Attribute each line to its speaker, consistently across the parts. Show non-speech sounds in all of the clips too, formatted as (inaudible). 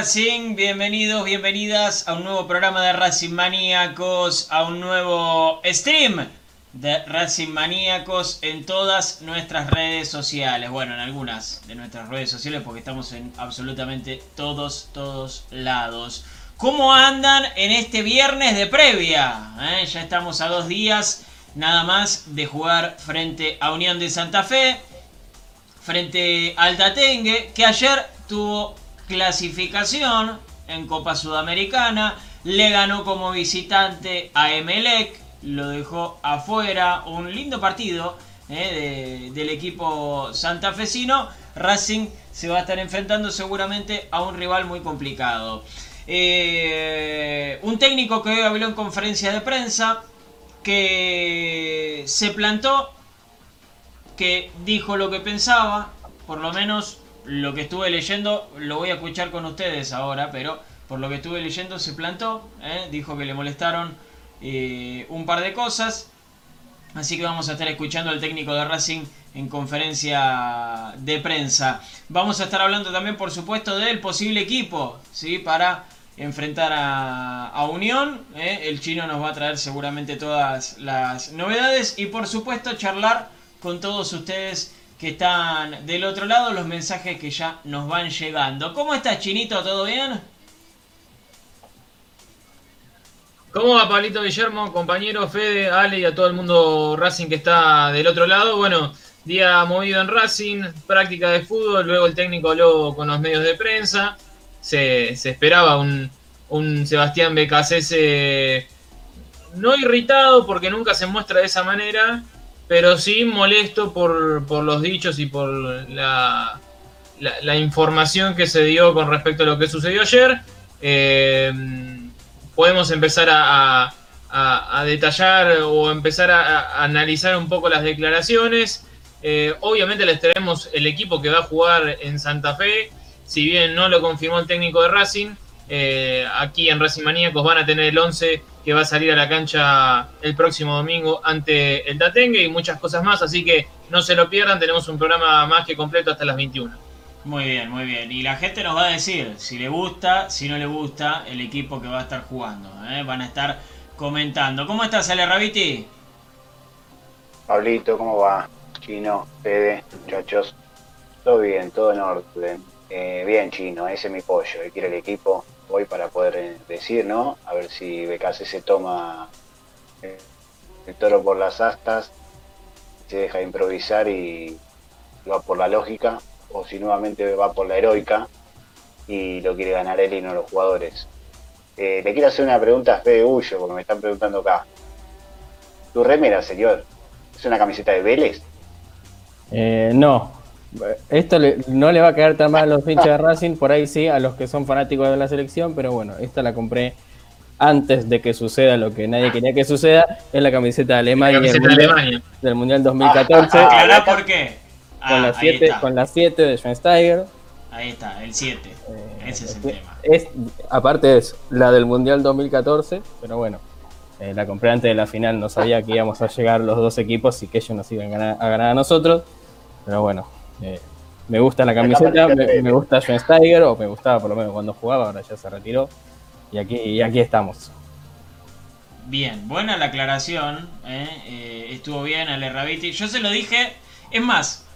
Speaker 1: Racing?
Speaker 2: Bienvenidos, bienvenidas a un nuevo programa de Racing Maníacos, a un nuevo stream de Racing Maníacos en todas nuestras redes sociales. Bueno, en algunas de nuestras redes sociales porque estamos en absolutamente todos, todos lados. ¿Cómo andan en este viernes de previa? ¿Eh? Ya estamos a dos días nada más de jugar frente a Unión de Santa Fe frente al Tatengue, que ayer tuvo clasificación en Copa Sudamericana, le ganó como visitante a Emelec, lo dejó afuera, un lindo partido eh, de- del equipo santafesino, Racing se va a estar enfrentando seguramente a un rival muy complicado. Eh, un técnico que hoy habló en conferencia de prensa, que se plantó que dijo lo que pensaba, por lo menos lo que estuve leyendo, lo voy a escuchar con ustedes ahora, pero por lo que estuve leyendo se plantó, ¿eh? dijo que le molestaron eh, un par de cosas, así que vamos a estar escuchando al técnico de Racing en conferencia de prensa. Vamos a estar hablando también, por supuesto, del posible equipo, ¿sí? Para enfrentar a, a Unión. ¿eh? El chino nos va a traer seguramente todas las novedades y, por supuesto, charlar con todos ustedes que están del otro lado, los mensajes que ya nos van llegando. ¿Cómo estás, Chinito? ¿Todo bien?
Speaker 3: ¿Cómo va Pablito Guillermo, compañero Fede, Ale y a todo el mundo Racing que está del otro lado? Bueno, día movido en Racing, práctica de fútbol, luego el técnico habló con los medios de prensa, se, se esperaba un, un Sebastián Becasese no irritado porque nunca se muestra de esa manera, pero sí molesto por, por los dichos y por la, la, información que se dio con respecto a lo que sucedió ayer. Eh, podemos empezar a, detallar o empezar a, a analizar un poco las declaraciones. Eh, obviamente les traemos el equipo que va a jugar en Santa Fe. Si bien no lo confirmó el técnico de Racing, eh, aquí en Racing Maníacos van a tener el 11 que va a salir a la cancha el próximo domingo ante el Tatengue y muchas cosas más. Así que no se lo pierdan, tenemos un programa más que completo hasta las 21.
Speaker 2: Muy bien, muy bien. Y la gente nos va a decir si le gusta, si no le gusta el equipo que va a estar jugando. ¿eh? Van a estar comentando. ¿Cómo estás, Ale Rabiti?
Speaker 4: Pablito, ¿cómo va? Chino, Fede, muchachos. Todo bien, todo en orden. Eh, bien, Chino, ese es mi pollo. Él quiere el equipo hoy para poder eh, decir, ¿no? A ver si BKC se toma eh, el toro por las astas, se deja de improvisar y va por la lógica, o si nuevamente va por la heroica y lo quiere ganar él y no los jugadores. Eh, le quiero hacer una pregunta a Fede Bullo, porque me están preguntando acá. ¿Tu remera, señor? ¿Es una camiseta de Vélez?
Speaker 5: Eh, no, esto le- no le va a caer tan mal a los hinchas de Racing, por ahí sí, a los que son fanáticos de la selección, pero bueno, esta la compré antes de que suceda lo que nadie quería que suceda, es la camiseta de Alemania,
Speaker 3: La camiseta
Speaker 5: del,
Speaker 3: de
Speaker 5: mundial,
Speaker 3: Alemania.
Speaker 5: del Mundial 2014,
Speaker 4: Ah, acá-
Speaker 2: por qué. Ah,
Speaker 5: con las
Speaker 2: ahí
Speaker 5: 7
Speaker 2: está.
Speaker 5: con las siete de Schweinsteiger.
Speaker 2: Ahí está, el 7.
Speaker 5: Eh,
Speaker 2: Ese es el
Speaker 5: que-
Speaker 2: tema.
Speaker 5: Es, aparte es la del Mundial 2014, pero bueno, eh, la compré antes de la final, no sabía que íbamos a llegar los dos equipos y que ellos nos iban a ganar a, ganar a nosotros, pero bueno, eh, me gusta la camiseta, me, me gusta Schweinsteiger, o me gustaba por lo menos cuando jugaba, ahora ya se retiró, y aquí, y aquí estamos.
Speaker 2: Bien, buena la aclaración. ¿eh? Eh, estuvo bien Ale Rabiti. Yo se lo dije. Es más,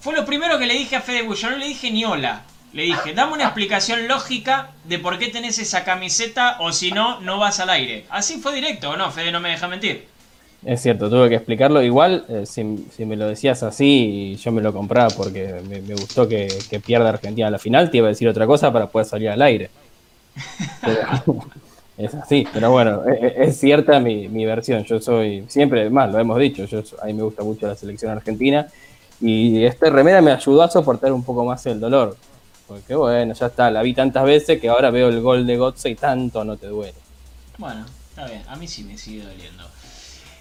Speaker 2: Fue lo primero que le dije a Fede Bullo, no le dije ni hola. Le dije, dame una explicación lógica de por qué tenés esa camiseta o si no, no vas al aire. Así fue directo, ¿o no? Fede no me deja mentir.
Speaker 5: Es cierto, tuve que explicarlo. Igual, eh, si, si me lo decías así, yo me lo compraba porque me, me gustó que, que pierda Argentina a la final. Te iba a decir otra cosa para poder salir al aire. (laughs) Pero- (laughs) es así, pero bueno, e- e- es, cierta mi, mi versión. Yo soy, siempre, más lo hemos dicho, yo, a mí me gusta mucho la selección argentina. Y esta remera me ayudó a soportar un poco más el dolor. Porque bueno, ya está, la vi tantas veces que ahora veo el gol de Gotze y tanto no te duele.
Speaker 2: Bueno, está bien, a mí sí me sigue doliendo.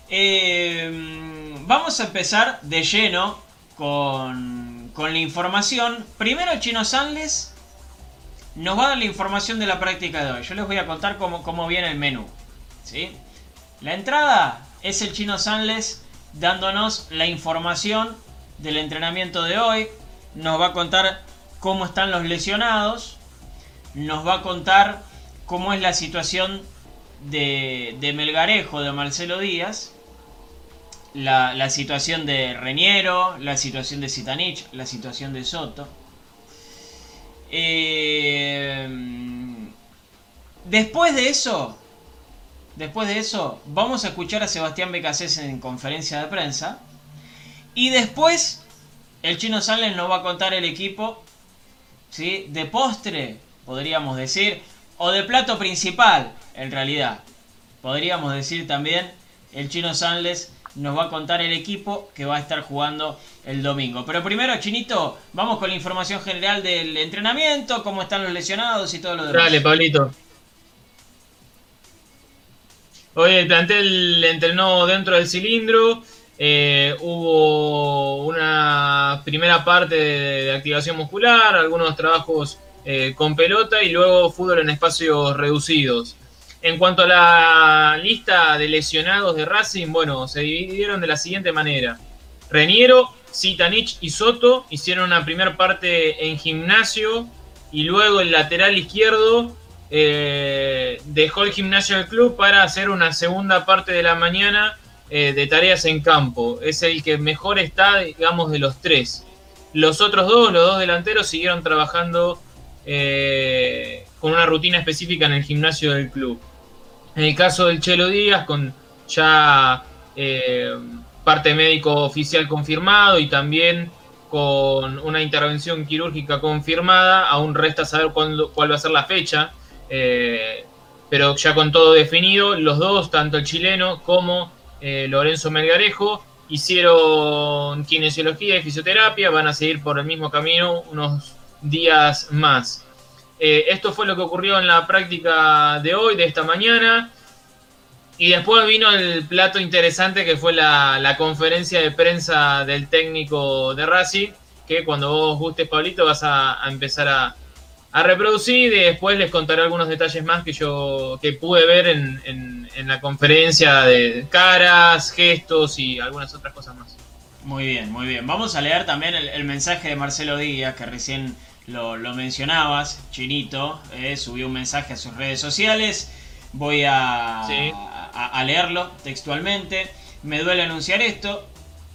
Speaker 2: Eh, vamos a empezar de lleno con, con la información. Primero Chino Sanles nos va a dar la información de la práctica de hoy. Yo les voy a contar cómo, cómo viene el menú. ¿sí? La entrada es el Chino Sanles dándonos la información del entrenamiento de hoy. Nos va a contar cómo están los lesionados. Nos va a contar cómo es la situación de, de Melgarejo, de Marcelo Díaz. La, situación de Reñero, la situación de Sitanich, la situación de Soto. Eh, después de eso, después de eso, vamos a escuchar a Sebastián Becasés en conferencia de prensa. Y después, el chino Sanles nos va a contar el equipo, ¿sí? De postre, podríamos decir, o de plato principal, en realidad. Podríamos decir también, el chino Sanles nos va a contar el equipo que va a estar jugando el domingo. Pero primero, Chinito, vamos con la información general del entrenamiento, cómo están los lesionados y todo lo demás.
Speaker 3: Dale, Pablito. Hoy el plantel entrenó dentro del cilindro. eh, hubo una primera parte de, de activación muscular, algunos trabajos eh, con pelota y luego fútbol en espacios reducidos. En cuanto a la lista de lesionados de Racing, bueno, se dividieron de la siguiente manera. Reniero, Sitanich y Soto hicieron una primera parte en gimnasio y luego el lateral izquierdo eh, dejó el gimnasio del club para hacer una segunda parte de la mañana eh, de tareas en campo. Es el que mejor está, digamos, de los tres. Los otros dos, los dos delanteros, siguieron trabajando eh, con una rutina específica en el gimnasio del club. En el caso del Chelo Díaz, con ya eh, parte médico oficial confirmado y también con una intervención quirúrgica confirmada, aún resta saber cuándo, cuál va a ser la fecha, eh, pero ya con todo definido, los dos, tanto el chileno como eh, Lorenzo Melgarejo, hicieron kinesiología y fisioterapia, van a seguir por el mismo camino unos días más. Eh, esto fue lo que ocurrió en la práctica de hoy, de esta mañana. Y después vino el plato interesante que fue la, conferencia de prensa del técnico de Racing, que cuando vos gustes, Pablito, vas a, empezar a, reproducir y después les contaré algunos detalles más que yo que pude ver en, la conferencia de caras, gestos y algunas otras cosas más.
Speaker 2: Muy bien, muy bien. Vamos a leer también el mensaje de Marcelo Díaz, que recién lo, lo mencionabas, Chinito. eh, subió un mensaje a sus redes sociales. Voy a,
Speaker 3: Sí.
Speaker 2: a, a leerlo textualmente. Me duele anunciar esto.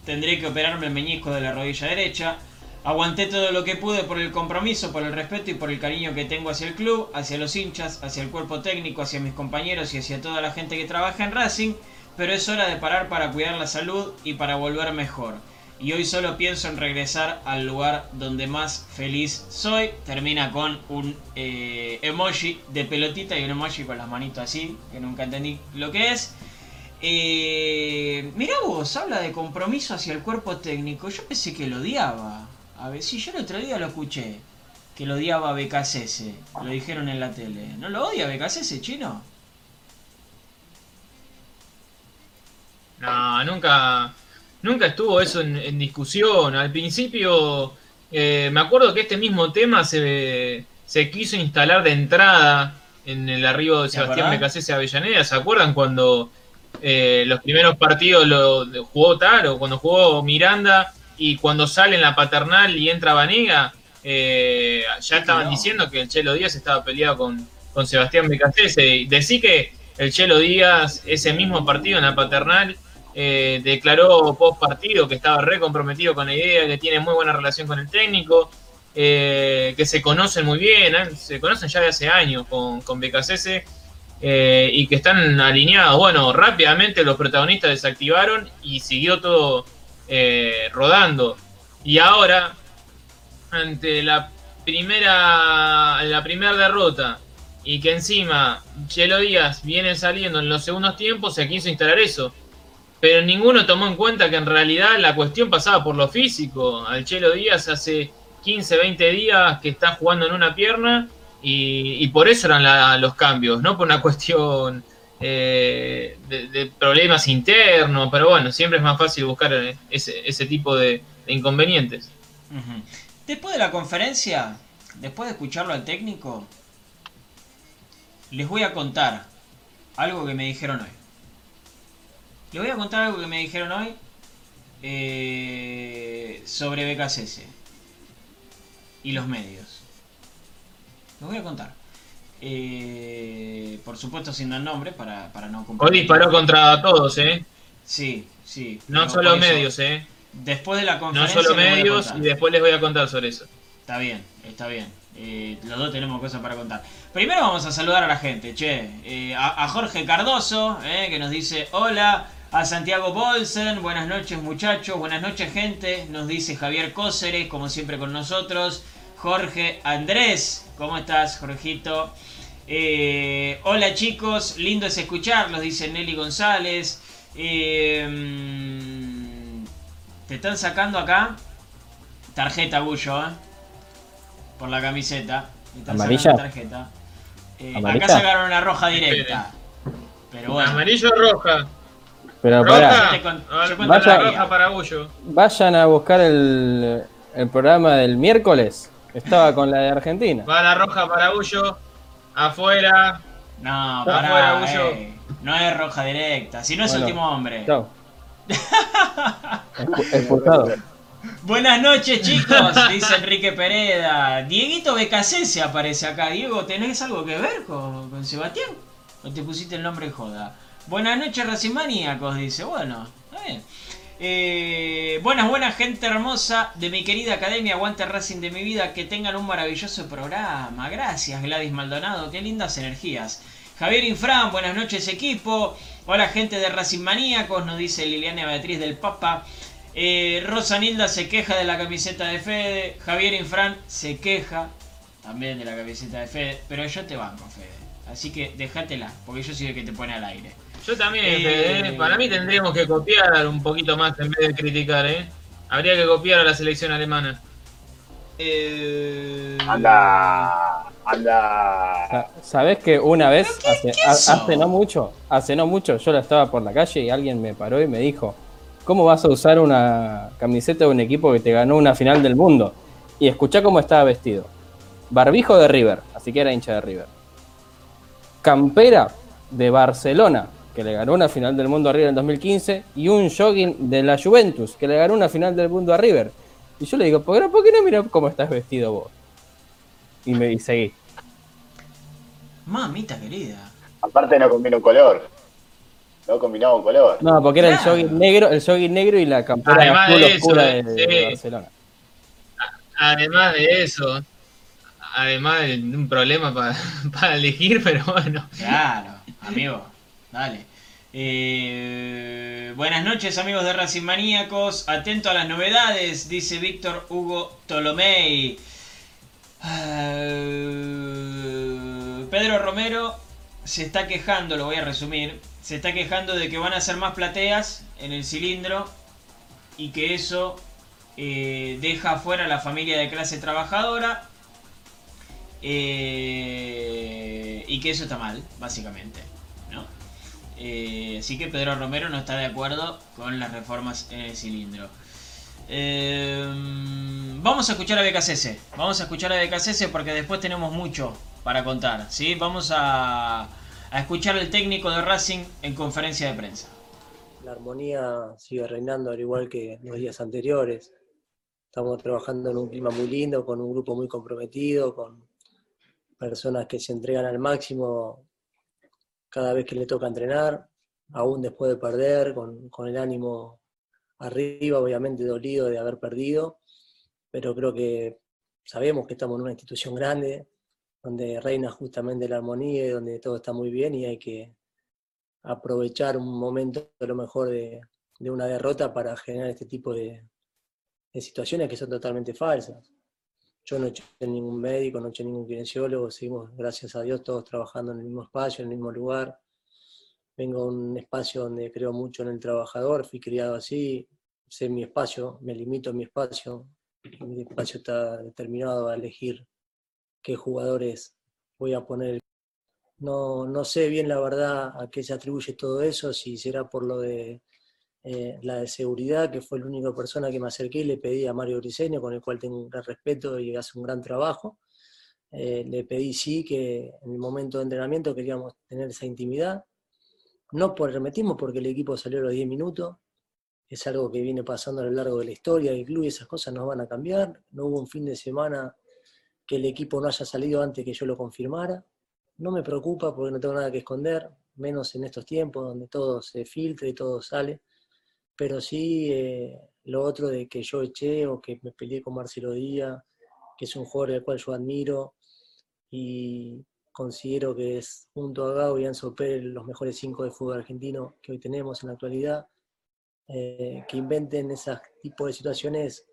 Speaker 2: Tendré que operarme el meñisco de la rodilla derecha. Aguanté todo lo que pude por el compromiso, por el respeto y por el cariño que tengo hacia el club, hacia los hinchas, hacia el cuerpo técnico, hacia mis compañeros y hacia toda la gente que trabaja en Racing, pero es hora de parar para cuidar la salud y para volver mejor. Y hoy solo pienso en regresar al lugar donde más feliz soy. Termina con un eh, emoji de pelotita y un emoji con las manitos así, que nunca entendí lo que es. Eh, mirá vos, habla de compromiso hacia el cuerpo técnico. Yo pensé que lo odiaba. A ver, si yo el otro día lo escuché. Que lo odiaba a. Lo dijeron en la tele. ¿No lo odia BKCS, chino?
Speaker 3: No, nunca, nunca estuvo eso en, en discusión. Al principio, eh, me acuerdo que este mismo tema se, se quiso instalar de entrada en el arribo de
Speaker 2: ¿Te
Speaker 3: Sebastián? Becasese a Avellaneda. ¿Se acuerdan cuando eh, los primeros partidos lo lo jugó Taro, cuando jugó Miranda y cuando sale en la paternal y entra Vanega? eh, ya estaban
Speaker 2: No.
Speaker 3: diciendo que el Chelo Díaz estaba peleado con, con Sebastián Becasese. Y decí que el Chelo Díaz, ese mismo partido en la paternal, eh, declaró post partido que estaba re comprometido con la idea, que tiene muy buena relación con el técnico, eh, que se conocen muy bien, ¿eh? se conocen ya de hace años con, con y que están alineados. Bueno, rápidamente los protagonistas desactivaron y siguió todo rodando. Y ahora, ante la primera, la primera derrota y que encima Chelo Díaz viene saliendo en los segundos tiempos, se quiso instalar eso. Pero ninguno tomó en cuenta que en realidad la cuestión pasaba por lo físico. Al Chelo Díaz hace 15, 20 días que está jugando en una pierna y, por eso eran los cambios, no por una (laughs) cuestión eh, de, problemas internos, pero bueno, siempre es más fácil buscar ese, tipo de, inconvenientes.
Speaker 2: Después de la conferencia, después de escucharlo al técnico, les voy a contar algo que me dijeron hoy. Les voy a contar algo que me dijeron hoy eh, sobre BKCS y los medios. Les voy a contar. Eh, por supuesto sin dar nombre para, para no
Speaker 3: Hoy disparó contra todos, ¿eh?
Speaker 2: Sí, sí.
Speaker 3: No solo medios, ¿eh?
Speaker 2: Después de la conferencia.
Speaker 3: No solo medios y después les voy a contar sobre eso.
Speaker 2: Está bien, está bien. Eh, los dos tenemos cosas para contar. Primero vamos a saludar a la gente, che. Eh, a, Jorge Cardoso, eh, que nos dice hola. A Santiago Bolsen, buenas noches muchachos, buenas noches gente. Nos dice Javier Cóceres, como siempre con nosotros. Jorge Andrés, ¿cómo estás, Jorgito? hola chicos, lindo es escucharlos, dice Nelly González. Eh, te están sacando acá tarjeta, Bullo, ¿eh? Por la camiseta.
Speaker 5: ¿Amarilla?
Speaker 2: tarjeta. Eh, acá sacaron una roja directa. Pero bueno.
Speaker 3: Amarillo o roja.
Speaker 5: Pero
Speaker 3: roja. Vaya, roja para Bullo.
Speaker 5: Vayan a buscar el, el programa del miércoles. Estaba con la de Argentina.
Speaker 3: Va la roja para Bullo. Afuera.
Speaker 2: No, para Bullo. Eh, no es roja directa. Si no es último hombre. Chao. (laughs)
Speaker 5: Expulsado.
Speaker 2: Buenas noches, chicos, dice Enrique Pereda. Dieguito se aparece acá. Diego, ¿tenés algo que ver con, Sebastián? ¿O te pusiste el nombre joda? Buenas noches, Racimaníacos, dice. Bueno, está bien. Eh, buenas, buenas, gente hermosa de mi querida academia Aguante Racing de mi vida. Que tengan un maravilloso programa. Gracias, Gladys Maldonado. Qué lindas energías. Javier Infran, buenas noches, equipo. Hola gente de Racing Maníacos, nos dice Liliana Beatriz del Papa. Eh, Rosa Nilda se queja de la camiseta de Fede. Javier Infran se queja también de la camiseta de Fede. Pero yo te banco, Fede. Así que déjatela, porque yo soy el que te pone al aire.
Speaker 3: Yo también, Fede. ¿eh? Para mí tendríamos que copiar un poquito más en vez de criticar, ¿eh? Habría que copiar a la selección alemana.
Speaker 4: Eh... Anda. Anda.
Speaker 5: ¿Sabes que una vez, hace, no mucho, hace no mucho, yo la estaba por la calle y alguien me paró y me dijo, ¿cómo vas a usar una camiseta de un equipo que te ganó una final del mundo? Y escuchá cómo estaba vestido. Barbijo de River, así que era hincha de River. Campera de Barcelona, que le ganó una final del mundo a River en 2015, y un jogging de la Juventus, que le ganó una final del mundo a River. Y yo le digo, ¿por qué no mira cómo estás vestido vos? y me seguí.
Speaker 2: Mamita querida.
Speaker 4: Aparte no combina un color. No combinaba un color.
Speaker 5: No, porque era el jogging negro, el jogging negro y la campera azul oscura de, Barcelona.
Speaker 3: Además de eso, además de un problema (laughs) para, elegir, pero bueno.
Speaker 2: Claro, amigo, dale. Eh, buenas noches amigos de Racing Maníacos, atento a las novedades, dice Víctor Hugo Tolomei. Eh, Pedro Romero se está quejando, lo voy a resumir, se está quejando de que van a hacer más plateas en el cilindro y que eso eh, deja afuera a la familia de clase trabajadora y que eso está mal, básicamente. Así que Pedro Romero no está de acuerdo con las reformas en el cilindro. Em, vamos a escuchar a BKCS. Vamos a escuchar a BKCS porque después tenemos mucho para contar. ¿sí? Vamos a, escuchar al técnico de Racing en conferencia de prensa.
Speaker 6: La armonía sigue reinando al igual que los días anteriores. Estamos trabajando en un clima muy lindo, con un grupo muy comprometido, con personas que se entregan al máximo cada vez que le toca entrenar. aún después de perder, con, con el ánimo arriba, obviamente dolido de haber perdido, pero creo que sabemos que estamos en una institución grande, donde reina justamente la armonía y donde todo está muy bien y hay que aprovechar un momento a lo mejor de, de una derrota para generar este tipo de, de, situaciones que son totalmente falsas. Yo no hecho ningún médico, no hecho ningún kinesiólogo, seguimos, gracias a Dios, todos trabajando en el mismo espacio, en el mismo lugar. Vengo a un espacio donde creo mucho en el trabajador, fui criado así, sé mi espacio, me limito a mi espacio, mi espacio está determinado a elegir qué jugadores voy a poner. No, no sé bien la verdad a qué se atribuye todo eso, si será por lo de eh, la de seguridad, que fue la única persona que me acerqué y le pedí a Mario Briseño, con el cual tengo un gran respeto y hace un gran trabajo. Eh, le pedí sí que en el momento de entrenamiento queríamos tener esa intimidad. No por porque el equipo salió a los 10 minutos, es algo que viene pasando a lo largo de la historia del club y esas cosas no van a cambiar. No hubo un fin de semana que el equipo no haya salido antes que yo lo confirmara. No me preocupa porque no tengo nada que esconder, menos en estos tiempos donde todo se filtra y todo sale. Pero sí eh, lo otro de que yo eché o que me peleé con Marcelo Díaz, que es un jugador al cual yo admiro y considero que es junto a Gao y Anzo Pérez los mejores cinco de fútbol argentino que hoy tenemos en la actualidad eh, que inventen ese tipo de situaciones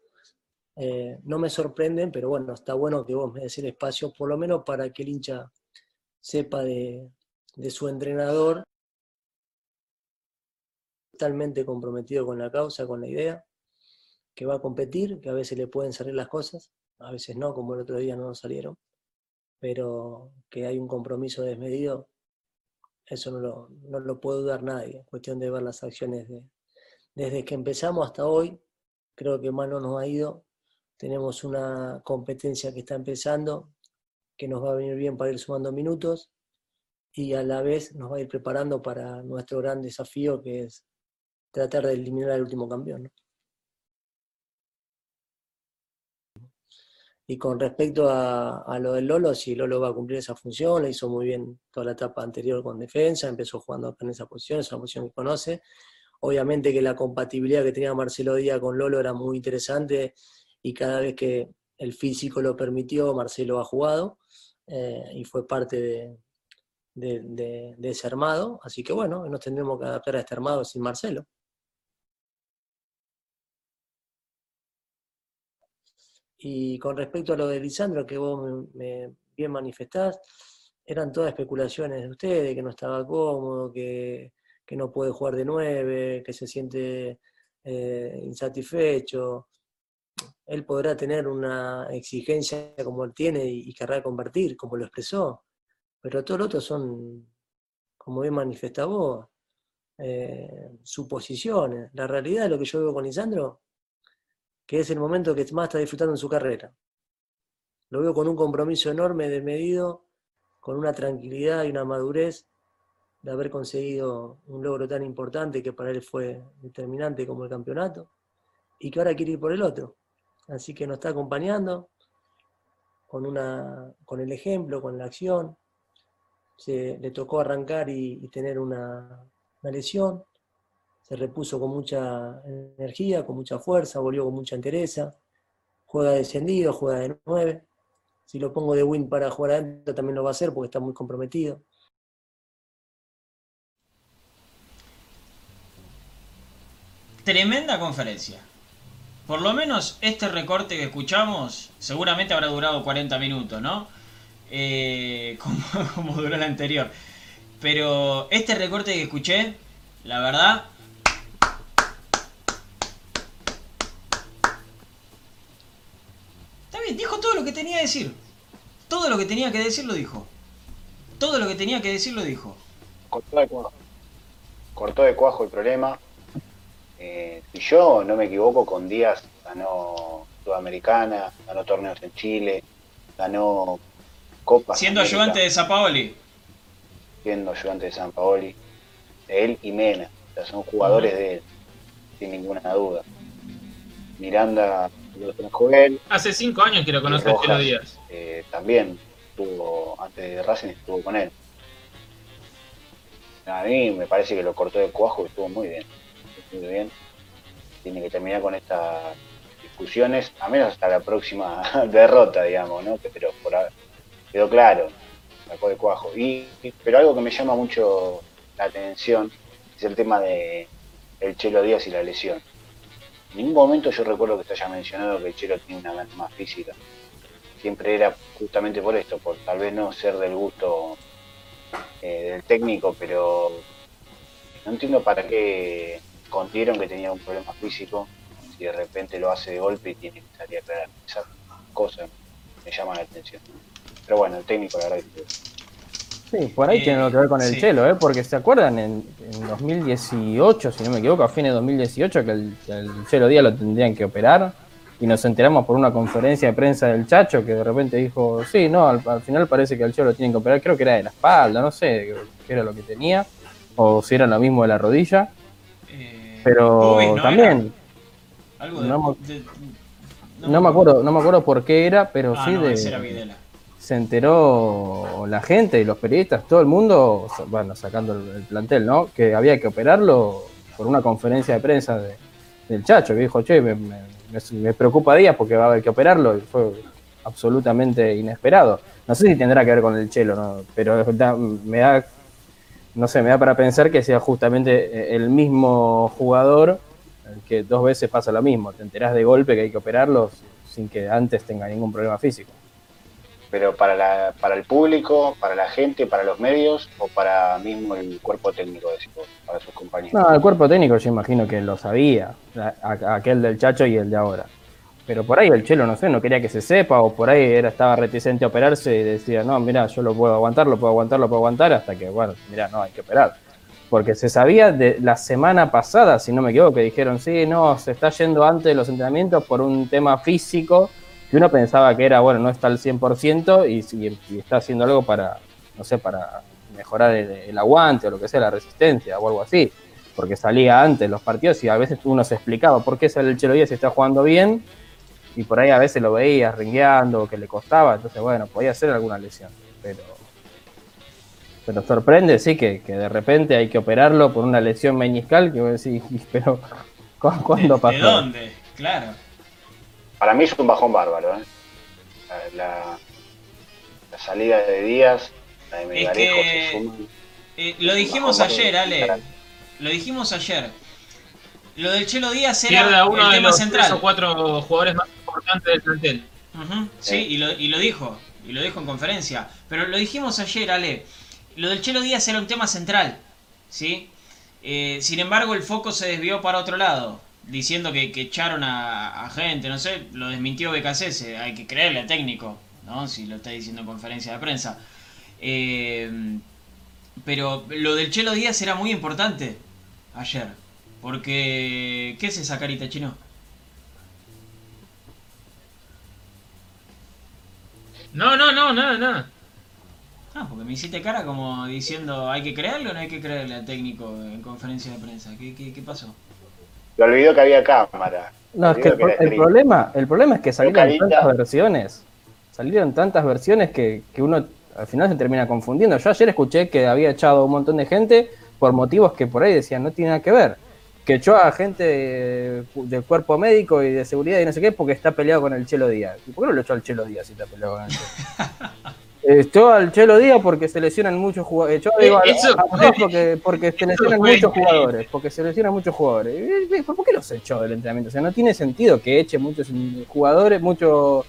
Speaker 6: eh, no me sorprenden, pero bueno, está bueno que vos me des el espacio, por lo menos para que el hincha sepa de, de su entrenador, totalmente comprometido con la causa, con la idea, que va a competir, que a veces le pueden salir las cosas, a veces no, como el otro día no nos salieron, pero que hay un compromiso desmedido, eso no lo, no lo puede dudar nadie, cuestión de ver las acciones de, desde que empezamos hasta hoy, creo que más no nos ha ido. Tenemos una competencia que está empezando, que nos va a venir bien para ir sumando minutos y a la vez nos va a ir preparando para nuestro gran desafío, que es tratar de eliminar al último campeón. Y con respecto a, lo del Lolo, si Lolo va a cumplir esa función, le hizo muy bien toda la etapa anterior con defensa, empezó jugando en esa posición, es una posición que conoce, Obviamente que la compatibilidad que tenía Marcelo Díaz con Lolo era muy interesante y cada vez que el físico lo permitió, Marcelo ha jugado eh, y fue parte de, de, de, ese armado. Así que bueno, nos tendremos que adaptar a este armado sin Marcelo. Y con respecto a lo de Lisandro, que vos me, bien manifestás, eran todas especulaciones de ustedes, que no estaba cómodo, que que no puede jugar de nueve, que se siente eh, insatisfecho. Él podrá tener una exigencia como él tiene y, querrá convertir, como lo expresó, pero todo lo otro son, como bien manifesta vos, eh, suposiciones. La realidad de lo que yo veo con Lisandro, que es el momento que más está disfrutando en su carrera. Lo veo con un compromiso enorme, desmedido, con una tranquilidad y una madurez de haber conseguido un logro tan importante que para él fue determinante como el campeonato, y que ahora quiere ir por el otro. Así que nos está acompañando con, el ejemplo, con la acción. Se, le tocó arrancar y, y tener una, una, lesión. Se repuso con mucha energía, con mucha fuerza, volvió con mucha entereza. Juega descendido, juega de nueve. Si lo pongo de win para jugar adentro también lo va a hacer porque está muy comprometido.
Speaker 2: tremenda conferencia. Por lo menos este recorte que escuchamos seguramente habrá durado 40 minutos, ¿no? Eh, (laughs) como, duró el anterior. Pero este recorte que escuché, la verdad... Está bien, dijo todo lo que tenía que decir. Todo lo que tenía que decir lo dijo. Todo lo que tenía que decir lo dijo.
Speaker 4: Cortó de cuajo. Cortó de cuajo el problema eh, si yo no me equivoco, con Díaz ganó Sudamericana, ganó torneos en Chile, ganó Copa.
Speaker 2: Siendo América, ayudante de San Paoli.
Speaker 4: Siendo ayudante de San Paoli. Él y Mena. O sea, son jugadores uh -huh. de él, sin ninguna duda. Miranda lo trajo él.
Speaker 3: Hace cinco años que lo conoce Chelo Díaz.
Speaker 4: Eh, también estuvo, antes de Racing estuvo con él. A mí me parece que lo cortó de cuajo y estuvo muy bien. Muy bien. Tiene que terminar con estas discusiones, a menos hasta la próxima (laughs) derrota, digamos, ¿no? Pero por ahora quedó claro, sacó de cuajo. Y, pero algo que me llama mucho la atención es el tema de el Chelo Díaz y la lesión. En ningún momento yo recuerdo que se haya mencionado que el Chelo tiene una gana más física. Siempre era justamente por esto, por tal vez no ser del gusto eh, del técnico, pero no entiendo para qué contieron que tenía un problema físico si de repente lo hace de golpe y tiene que salir a aclarar. Esas cosas me llaman la atención. Pero bueno, el técnico la verdad que
Speaker 5: Sí, por ahí
Speaker 2: Eh,
Speaker 5: tiene algo que ver con el
Speaker 2: sí.
Speaker 5: Chelo, ¿eh? porque se acuerdan en, en 2018, si no me equivoco, a fines de 2018, que el, el Chelo Díaz lo tendrían que operar y nos enteramos por una conferencia de prensa del Chacho que de repente dijo, sí, no, al, al final parece que al Chelo lo tienen que operar, creo que era de la espalda, no sé qué era lo que tenía, o si era lo mismo de la rodilla,
Speaker 2: Eh,
Speaker 5: pero
Speaker 2: Pubis, ¿no
Speaker 5: también?
Speaker 2: Algo de,
Speaker 5: no me-
Speaker 2: de-
Speaker 5: no me acuerdo, no me acuerdo por qué era, pero
Speaker 2: Ah,
Speaker 5: sí
Speaker 2: no,
Speaker 5: de...
Speaker 2: ese era Videla.
Speaker 5: Se enteró la gente y los periodistas, todo el mundo, bueno, sacando el, el plantel, ¿no? Que había que operarlo por una conferencia de prensa de- del Chacho, que dijo, che, me, preocupa días porque va a haber que operarlo, y fue absolutamente inesperado. No sé si tendrá que ver con el Chelo, ¿no? Pero da- me da, no sé, me da para pensar que sea justamente el mismo jugador el que dos veces pasa lo mismo, te enterás de golpe que hay que operarlo sin que antes tenga ningún problema físico.
Speaker 4: Pero para, la, para el público, para la gente, para los medios o para mismo el cuerpo técnico, decimos, para sus compañeros.
Speaker 5: No, el cuerpo técnico yo imagino que lo sabía, aquel del Chacho y el de ahora. Pero por ahí el Chelo, no sé, no quería que se sepa, o por ahí era, estaba reticente a operarse y decía, no, mira, yo lo puedo aguantar, lo puedo aguantar, lo puedo aguantar, hasta que, bueno, mira, no, hay que operar. Porque se sabía de la semana pasada, si no me equivoco, que dijeron, sí, no, se está yendo antes de los entrenamientos por un tema físico, que uno pensaba que era, bueno, no está al 100% y, y- y está haciendo algo para, no sé, para mejorar el, el aguante o lo que sea, la resistencia o algo así porque salía antes los partidos y a veces uno se explicaba por qué sale el Chelo Díaz si está jugando bien y por ahí a veces lo veías ringueando que le costaba, entonces bueno, podía ser alguna lesión, pero pero sorprende, sí, que, que de repente hay que operarlo por una lesión meniscal que vos decís, (laughs) pero ¿cu- ¿cuándo
Speaker 2: ¿De,
Speaker 5: pasó?
Speaker 2: ¿De dónde? Claro.
Speaker 4: Para mí es un bajón bárbaro, ¿eh? La, la- la salida de Díaz, la de Melgarejo
Speaker 2: que-
Speaker 4: se suman.
Speaker 2: Eh, lo dijimos ayer. Ale. Lo dijimos ayer. Lo del Chelo Díaz era
Speaker 3: Pierde a uno
Speaker 2: el
Speaker 3: de
Speaker 2: tema
Speaker 3: los tres
Speaker 2: central.
Speaker 3: o cuatro jugadores más importantes del plantel.
Speaker 2: Sí, y lo, y lo dijo. Y lo dijo en conferencia. Pero lo dijimos ayer, Ale. Lo del Chelo Díaz era un tema central. ¿Sí? Eh, sin embargo, el foco se desvió para otro lado. Diciendo que, que echaron a, a gente, no sé, lo desmintió BKC. Hay que creerle al técnico, ¿no? Si lo está diciendo en conferencia de prensa. Eh, pero lo del Chelo Díaz era muy importante ayer. Porque. ¿Qué es esa carita chino?
Speaker 3: No, no, no, nada, nada.
Speaker 2: Ah, porque me hiciste cara como diciendo, ¿hay que creerle o no hay que creerle al técnico en conferencia de prensa? ¿Qué, qué, qué pasó?
Speaker 4: Se olvidó que había cámara.
Speaker 5: No, es que el, problema, el problema es que salieron tantas versiones, salieron tantas versiones que, que uno al final se termina confundiendo. Yo ayer escuché que había echado a un montón de gente por motivos que por ahí decían no tiene nada que ver. Que echó a gente de- del cuerpo médico y de seguridad y no sé qué porque está peleado con el Chelo Díaz. ¿Y por qué no lo echó al Chelo Díaz si está peleado con el Chelo? (laughs) Echó al Chelo Díaz porque se lesionan muchos jugadores. Echó digo, a-
Speaker 3: Eh, eso
Speaker 5: a- todos porque, porque se lesionan muchos jugadores. Porque se lesionan muchos jugadores. ¿Por qué los echó del entrenamiento? O sea, no tiene sentido que eche muchos jugadores, muchos,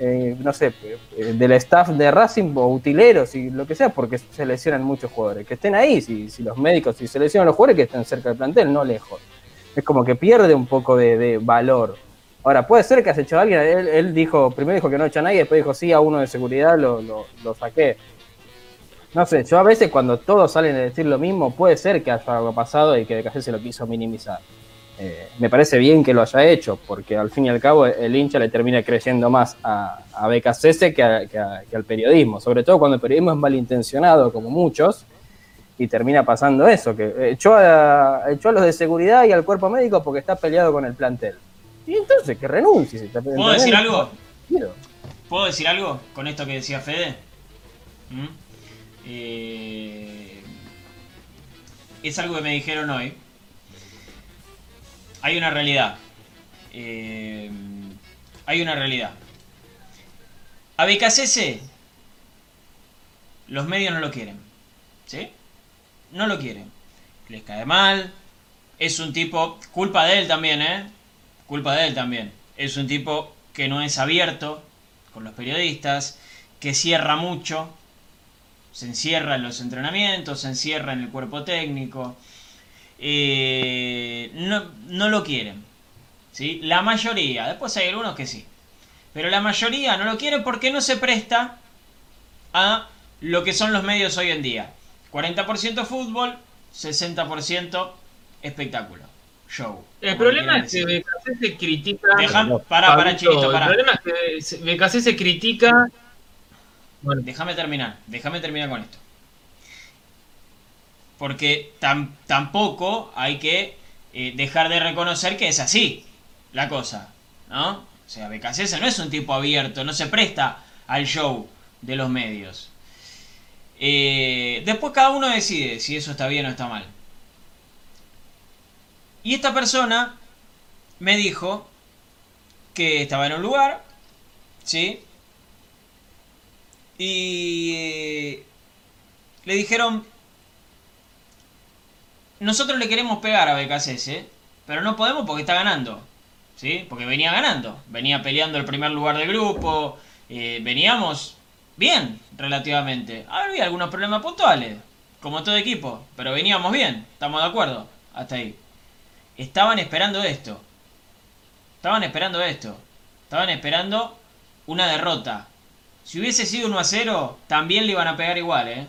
Speaker 5: eh, no sé, eh, del staff de Racing o utileros y lo que sea, porque se lesionan muchos jugadores. Que estén ahí, si, si los médicos, si se lesionan los jugadores, que estén cerca del plantel, no lejos. Es como que pierde un poco de, de valor. Ahora, puede ser que has echado a alguien, él, él dijo, primero dijo que no echa a nadie, después dijo sí, a uno de seguridad lo, lo, lo saqué. No sé, yo a veces cuando todos salen a decir lo mismo, puede ser que haya algo pasado y que de se lo quiso minimizar. Eh, me parece bien que lo haya hecho, porque al fin y al cabo el hincha le termina creyendo más a, a que, a- que que al periodismo, sobre todo cuando el periodismo es malintencionado, como muchos, y termina pasando eso, que echó a, echó a los de seguridad y al cuerpo médico porque está peleado con el plantel. Y entonces que renuncie. Si
Speaker 2: ¿Puedo decir algo?
Speaker 5: Quiero.
Speaker 2: ¿Puedo decir algo con esto que decía Fede? ¿Mm? Eh, es algo que me dijeron hoy. Hay una realidad. Eh, hay una realidad. A BKCS los medios no lo quieren. ¿Sí? No lo quieren. Les cae mal. Es un tipo, culpa de él también, ¿eh? Culpa de él también. Es un tipo que no es abierto con los periodistas, que cierra mucho, se encierra en los entrenamientos, se encierra en el cuerpo técnico. Eh, no, no lo quieren. ¿sí? La mayoría, después hay algunos que sí. Pero la mayoría no lo quieren porque no se presta a lo que son los medios hoy en día. 40% fútbol, 60% espectáculo, show.
Speaker 3: El problema es que BKC se critica.
Speaker 2: Deja, para, para, para.
Speaker 3: El problema es que BKC se critica.
Speaker 2: Bueno. Déjame terminar, déjame terminar con esto. Porque tam, tampoco hay que eh, dejar de reconocer que es así la cosa, ¿no? O sea, BKC no es un tipo abierto, no se presta al show de los medios. Eh, después cada uno decide si eso está bien o está mal. Y esta persona me dijo que estaba en un lugar, ¿sí? Y eh, le dijeron, nosotros le queremos pegar a BKC, pero no podemos porque está ganando, ¿sí? Porque venía ganando, venía peleando el primer lugar del grupo, eh, veníamos bien, relativamente. Había algunos problemas puntuales, como todo equipo, pero veníamos bien, estamos de acuerdo, hasta ahí. Estaban esperando esto. Estaban esperando esto. Estaban esperando una derrota. Si hubiese sido 1 a 0, también le iban a pegar igual, ¿eh?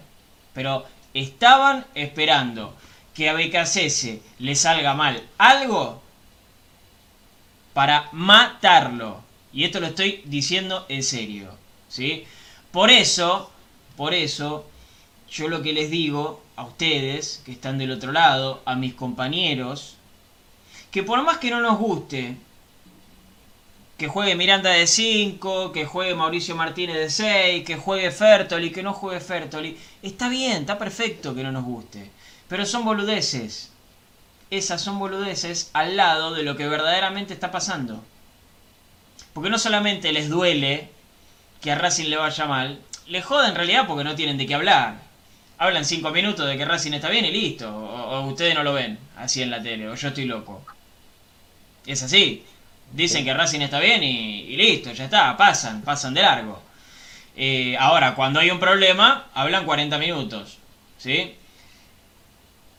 Speaker 2: Pero estaban esperando que a BKCS le salga mal algo para matarlo. Y esto lo estoy diciendo en serio, ¿sí? Por eso, por eso, yo lo que les digo a ustedes que están del otro lado, a mis compañeros, que por más que no nos guste, que juegue Miranda de 5, que juegue Mauricio Martínez de 6, que juegue Fertoli, que no juegue Fertoli, está bien, está perfecto que no nos guste, pero son boludeces. Esas son boludeces al lado de lo que verdaderamente está pasando. Porque no solamente les duele que a Racing le vaya mal, le joda en realidad porque no tienen de qué hablar. Hablan cinco minutos de que Racing está bien y listo. O, ustedes no lo ven así en la tele, o yo estoy loco. Es así. Dicen que Racing está bien y, listo, ya está, pasan, pasan de largo. Eh, ahora, cuando hay un problema, hablan 40 minutos. ¿Sí?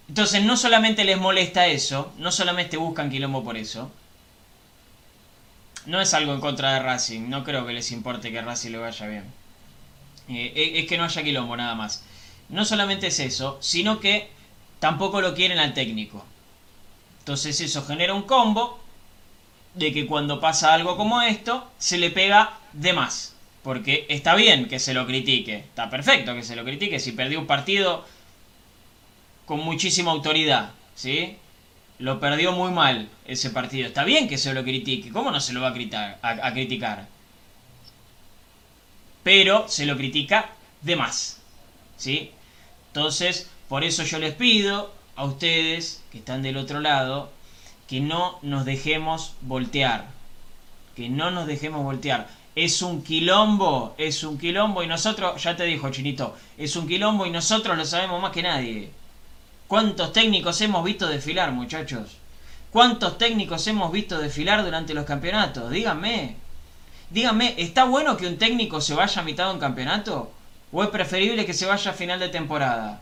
Speaker 2: Entonces, no solamente les molesta eso, no solamente buscan quilombo por eso, no es algo en contra de Racing, no creo que les importe que Racing le vaya bien. Eh, es que no haya quilombo nada más. No solamente es eso, sino que tampoco lo quieren al técnico. Entonces eso genera un combo de que cuando pasa algo como esto, se le pega de más. Porque está bien que se lo critique, está perfecto que se lo critique si perdió un partido con muchísima autoridad, ¿sí? Lo perdió muy mal ese partido. Está bien que se lo critique. ¿Cómo no se lo va a, a, criticar? Pero se lo critica de más. ¿Sí? Entonces, por eso yo les pido a ustedes que están del otro lado que no nos dejemos voltear. Que no nos dejemos voltear. Es un quilombo, es un quilombo y nosotros, ya te dijo Chinito, es un quilombo y nosotros lo sabemos más que nadie. ¿Cuántos técnicos hemos visto desfilar, muchachos? ¿Cuántos técnicos hemos visto desfilar durante los campeonatos? Díganme. Díganme, ¿está bueno que un técnico se vaya a mitad de un campeonato? ¿O es preferible que se vaya a final de temporada?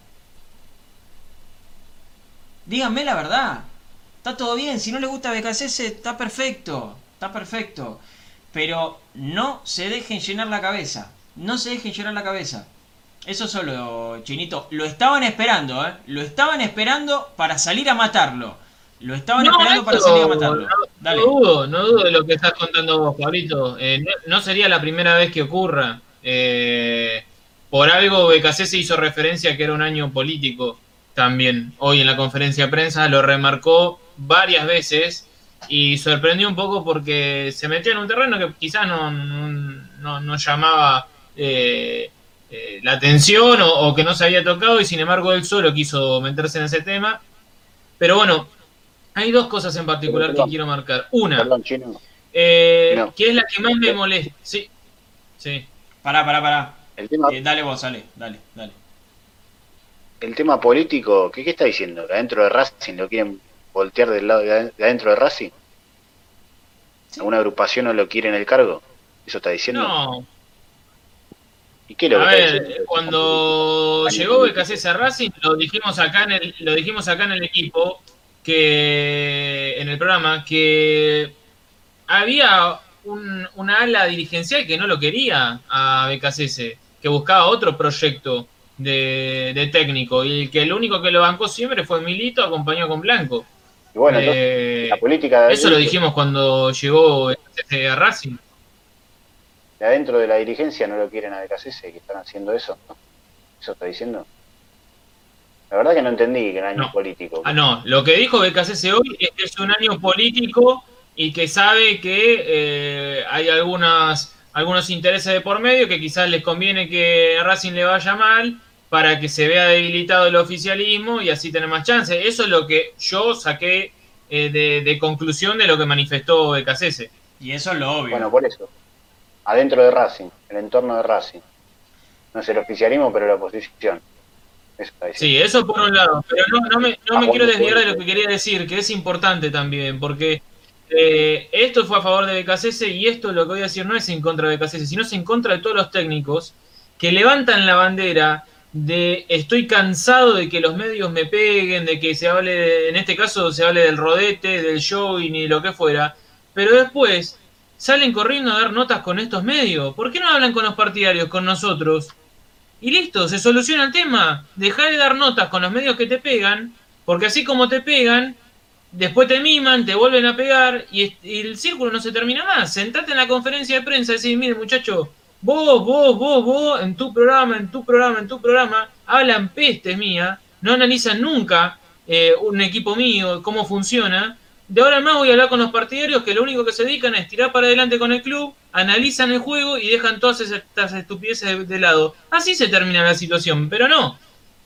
Speaker 2: Díganme la verdad. Está todo bien. Si no le gusta BKC, está perfecto. Está perfecto. Pero no se dejen llenar la cabeza. No se dejen llenar la cabeza. Eso solo, Chinito. Lo estaban esperando, ¿eh? Lo estaban esperando para salir a matarlo. Lo estaban esperando para salir a matarlo.
Speaker 3: No, dudo, no dudo de lo que estás contando vos, Pablito. Eh, no, sería la primera vez que ocurra. Eh, por algo BKC se hizo referencia que era un año político también. Hoy en la conferencia de prensa lo remarcó varias veces y sorprendió un poco porque se metió en un terreno que quizás no, no, no llamaba... Eh, eh, la atención o, que no se había tocado y sin embargo él solo quiso meterse en ese tema. Pero bueno, hay dos cosas en particular que quiero marcar. Una, eh, que es la que más me molesta. Sí, sí.
Speaker 2: Pará, pará, pará. Eh, dale vos, dale, dale, dale.
Speaker 4: El tema político, ¿qué, está diciendo? ¿Que adentro de Racing lo quieren voltear del lado de adentro de Racing? ¿Alguna agrupación no lo quiere en el cargo? ¿Eso está diciendo?
Speaker 3: No.
Speaker 4: ¿Y qué lo
Speaker 3: a ver, cuando llegó BKC a Racing, lo dijimos acá en el, lo dijimos acá en el equipo, que en el programa, que había un, una ala dirigencial que no lo quería a BKC, que buscaba otro proyecto de, técnico, y que el único que lo bancó siempre fue Milito, acompañado con Blanco.
Speaker 4: Y bueno, eh, la política
Speaker 3: Eso lo dijimos cuando llegó a Racing
Speaker 4: de adentro de la dirigencia no lo quieren a BKC, que están haciendo eso. ¿Eso está diciendo? La verdad que no entendí que era año político.
Speaker 3: Ah, no. Lo que dijo BKC hoy es que es un año político y que sabe que eh, hay algunas, algunos intereses de por medio que quizás les conviene que a Racing le vaya mal para que se vea debilitado el oficialismo y así tener más chance. Eso es lo que yo saqué eh, de, de, conclusión de lo que manifestó BKC.
Speaker 2: Y eso es lo obvio.
Speaker 4: Bueno, por eso adentro de Racing, el entorno de Racing. No es el oficialismo, pero la oposición.
Speaker 3: sí, eso por un lado, pero no, me, no me quiero desviar de lo que quería decir, que es importante también, porque eh, esto fue a favor de BKCS y esto lo que voy a decir no es en contra de BKCS, sino es en contra de todos los técnicos que levantan la bandera de estoy cansado de que los medios me peguen, de que se hable, en este caso se hable del rodete, del show y ni lo que fuera, pero después salen corriendo a dar notas con estos medios. ¿Por qué no hablan con los partidarios, con nosotros? Y listo, se soluciona el tema. Deja de dar notas con los medios que te pegan, porque así como te pegan, después te miman, te vuelven a pegar y, el círculo no se termina más. Sentate en la conferencia de prensa y decir, mire muchacho, vos, vos, vos, vos, en tu programa, en tu programa, en tu programa, hablan peste mía, no analizan nunca eh, un equipo mío, cómo funciona, de ahora en más voy a hablar con los partidarios que lo único que se dedican es tirar para adelante con el club, analizan el juego y dejan todas estas estupideces de, lado. Así se termina la situación, pero no.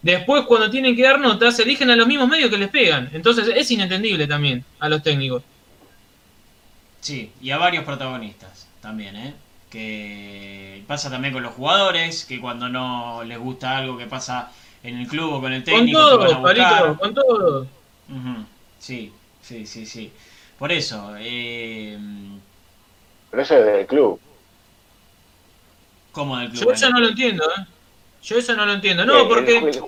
Speaker 3: Después, cuando tienen que dar notas, eligen a los mismos medios que les pegan. Entonces es inentendible también a los técnicos.
Speaker 2: Sí, y a varios protagonistas también, ¿eh? Que pasa también con los jugadores, que cuando no les gusta algo que pasa en el club o con el técnico.
Speaker 3: Con todo, Palito, con todo.
Speaker 2: Sí, sí, sí, sí. Por eso. Eh...
Speaker 4: Pero eso es del club.
Speaker 2: ¿Cómo del club?
Speaker 3: Yo eso no lo entiendo, ¿eh? Yo eso no lo entiendo. No, porque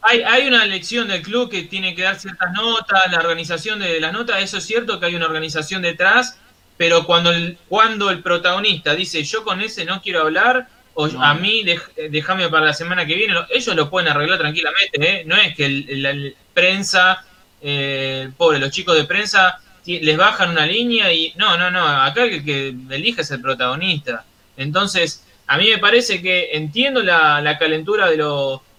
Speaker 3: hay, hay una elección del club que tiene que dar ciertas notas, la organización de las notas, eso es cierto que hay una organización detrás, pero cuando el, cuando el protagonista dice yo con ese no quiero hablar, o a mí déjame para la semana que viene, ellos lo pueden arreglar tranquilamente, ¿eh? No es que la prensa eh, pobre, los chicos de prensa les bajan una línea y no, no, no, acá el que elige es el protagonista. Entonces, a mí me parece que entiendo la, calentura de,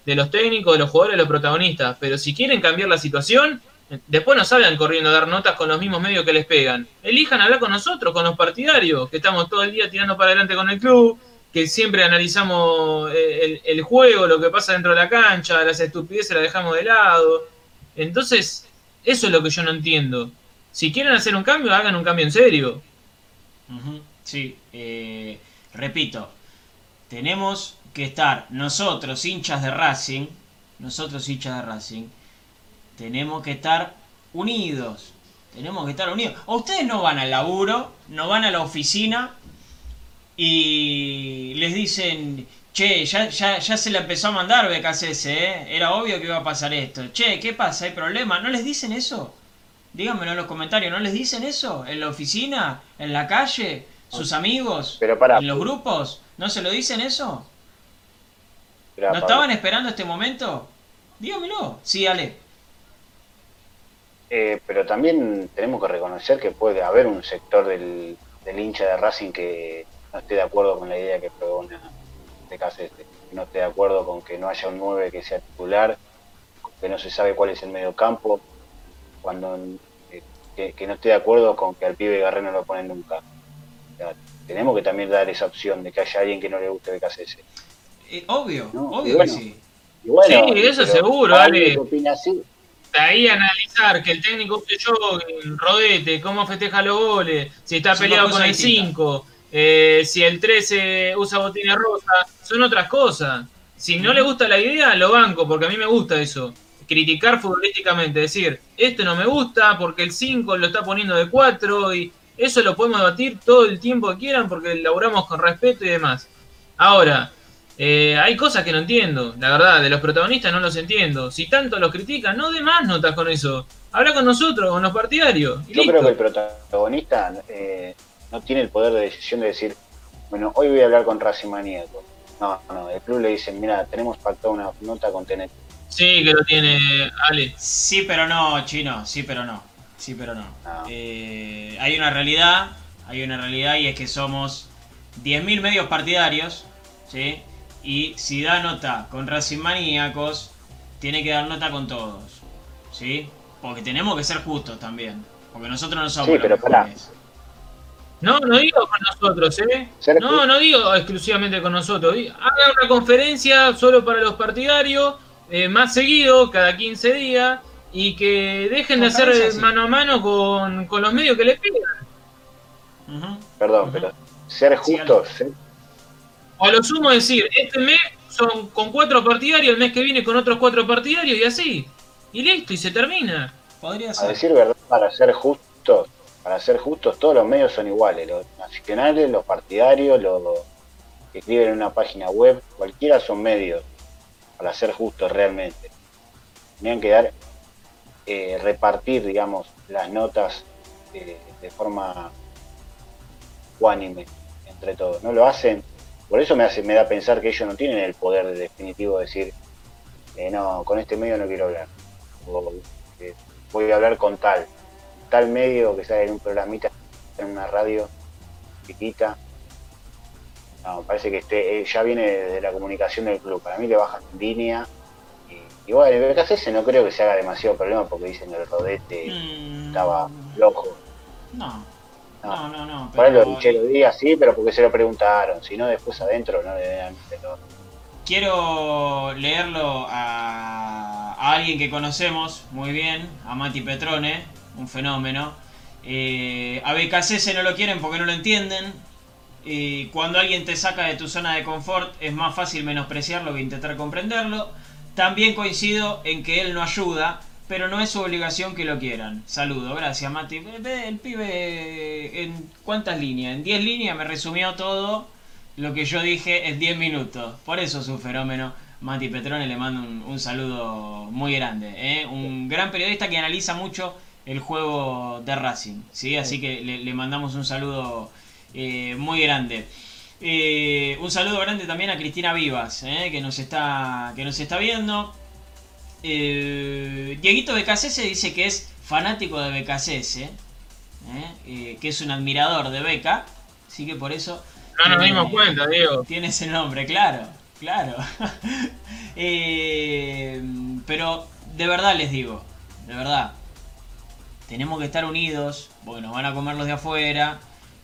Speaker 3: de los técnicos, de los jugadores, de los protagonistas, pero si quieren cambiar la situación, después no salgan corriendo a dar notas con los mismos medios que les pegan. Elijan hablar con nosotros, con los partidarios, que estamos todo el día tirando para adelante con el club, que siempre analizamos eh, el, juego, lo que pasa dentro de la cancha, las estupideces las dejamos de lado. Entonces, eso es lo que yo no entiendo. Si quieren hacer un cambio, hagan un cambio en serio.
Speaker 2: Sí, eh, repito, tenemos que estar nosotros, hinchas de Racing, nosotros hinchas de Racing, tenemos que estar unidos. Tenemos que estar unidos. O ustedes no van al laburo, no van a la oficina y les dicen, Che, ya, ya, ya se la empezó a mandar BKCS, ¿eh? Era obvio que iba a pasar esto. Che, ¿qué pasa? ¿Hay problema? ¿No les dicen eso? Díganmelo en los comentarios, ¿no les dicen eso? ¿En la oficina? ¿En la calle? ¿Sus amigos?
Speaker 4: Pero para,
Speaker 2: ¿En los grupos? ¿No se lo dicen eso? ¿No estaban esperando este momento? Dígamelo. Sí, Ale.
Speaker 4: Eh, pero también tenemos que reconocer que puede haber un sector del, del hincha de Racing que no esté de acuerdo con la idea que pregona este caso este, no esté de acuerdo con que no haya un 9 que sea titular, que no se sabe cuál es el medio campo, cuando eh, que, no esté de acuerdo con que al pibe Garré no lo ponen nunca. tenemos que también dar esa opción de que haya alguien que no le guste BKCS.
Speaker 2: Eh, obvio,
Speaker 4: No,
Speaker 2: obvio
Speaker 4: bueno,
Speaker 2: que sí.
Speaker 4: Y bueno,
Speaker 3: Sí, eso
Speaker 4: pero
Speaker 3: seguro, Ale.
Speaker 4: que opina así,
Speaker 3: De ahí analizar que el técnico use jogging, rodete, cómo festeja los goles, si está peleado con el
Speaker 2: cosas distintas.
Speaker 3: 5, eh, si el 13 usa botines rosa, son otras cosas. Si no le gusta la idea, lo banco, porque a mí me gusta eso. Criticar futbolísticamente, decir, esto no me gusta porque el 5 lo está poniendo de 4 y eso lo podemos debatir todo el tiempo que quieran porque laburamos con respeto y demás. Ahora, eh, hay cosas que no entiendo, la verdad, de los protagonistas no los entiendo. Si tanto los critican, no de más notas con eso. Habla con nosotros, con los partidarios. y
Speaker 4: yo
Speaker 3: listo.
Speaker 4: creo que el protagonista eh, no tiene el poder de decisión de decir, bueno, hoy voy a hablar con Racing Maníaco. No, no, el club le dice, mira, tenemos pactado una nota con TNT.
Speaker 3: Sí, que lo tiene Ale.
Speaker 2: Sí, pero no, chino, sí, pero no. Sí, pero no.
Speaker 4: Ah.
Speaker 2: Eh, hay una realidad, hay una realidad y es que somos 10.000 medios partidarios, ¿sí? Y si da nota con Racing Maníacos, tiene que dar nota con todos, ¿sí? Porque tenemos que ser justos también. Porque nosotros no somos
Speaker 4: Sí, pero pará.
Speaker 2: mejores.
Speaker 3: No, no digo con nosotros, ¿eh? No, no digo exclusivamente con nosotros. Haga una conferencia solo para los partidarios, eh, más seguido, cada 15 días, y que dejen de hacer
Speaker 2: sí.
Speaker 3: mano a mano con, con los medios que les pidan.
Speaker 4: Perdón, pero ser
Speaker 2: Sí,
Speaker 4: justos, ser-
Speaker 3: O a lo sumo decir, este mes son con cuatro partidarios, el mes que viene con otros cuatro partidarios y así. Y listo, y se termina.
Speaker 2: Podría
Speaker 4: a decir verdad, para ser justos, para ser justos, todos los medios son iguales, los nacionales, los partidarios, los que escriben en una página web, cualquiera son medios, para ser justos realmente. Tenían que dar, eh, repartir, digamos, las notas eh, de forma cuánime entre todos. No lo hacen, por eso me hace, me da pensar que ellos no tienen el poder definitivo de decir, eh, no, con este medio no quiero hablar. O, eh, voy a hablar con tal, tal medio que sale en un programita, en una radio chiquita. No, parece que este, eh, ya viene de la comunicación del club. Para mí le bajan línea. Y, y bueno, el BKCS no creo que se haga demasiado problema porque dicen que el rodete
Speaker 2: Mm,
Speaker 4: estaba flojo.
Speaker 2: No,
Speaker 4: No.
Speaker 2: no, no, no.
Speaker 4: Por
Speaker 2: pero-
Speaker 4: Michelo Díaz sí, pero porque se lo preguntaron. Si no, después adentro no le dan
Speaker 2: Quiero leerlo a, a alguien que conocemos muy bien, a Mati Petrone, un fenómeno. Eh, a BKC no lo quieren porque no lo entienden. Y cuando alguien te saca de tu zona de confort es más fácil menospreciarlo que intentar comprenderlo. También coincido en que él no ayuda, pero no es su obligación que lo quieran. Saludo, gracias Mati. El pibe en cuántas líneas, en 10 líneas me resumió todo lo que yo dije en 10 minutos. Por eso es un fenómeno. Mati Petrone le mando un, un saludo muy grande. ¿eh? Un gran periodista que analiza mucho el juego de Racing. ¿sí? Así que le, le mandamos un saludo eh, muy grande. Eh, un saludo grande también a Cristina Vivas, ¿eh? que, nos está, que nos está viendo. Eh, Dieguito Becasese dice que es fanático de Becasese, ¿eh? Eh, que es un admirador de Beca. Así que por eso
Speaker 3: No nos dimos cuenta, Diego.
Speaker 2: tiene ese nombre, claro, claro. (laughs) Eh, pero de verdad les digo, de verdad, tenemos que estar unidos, porque nos van a comer los de afuera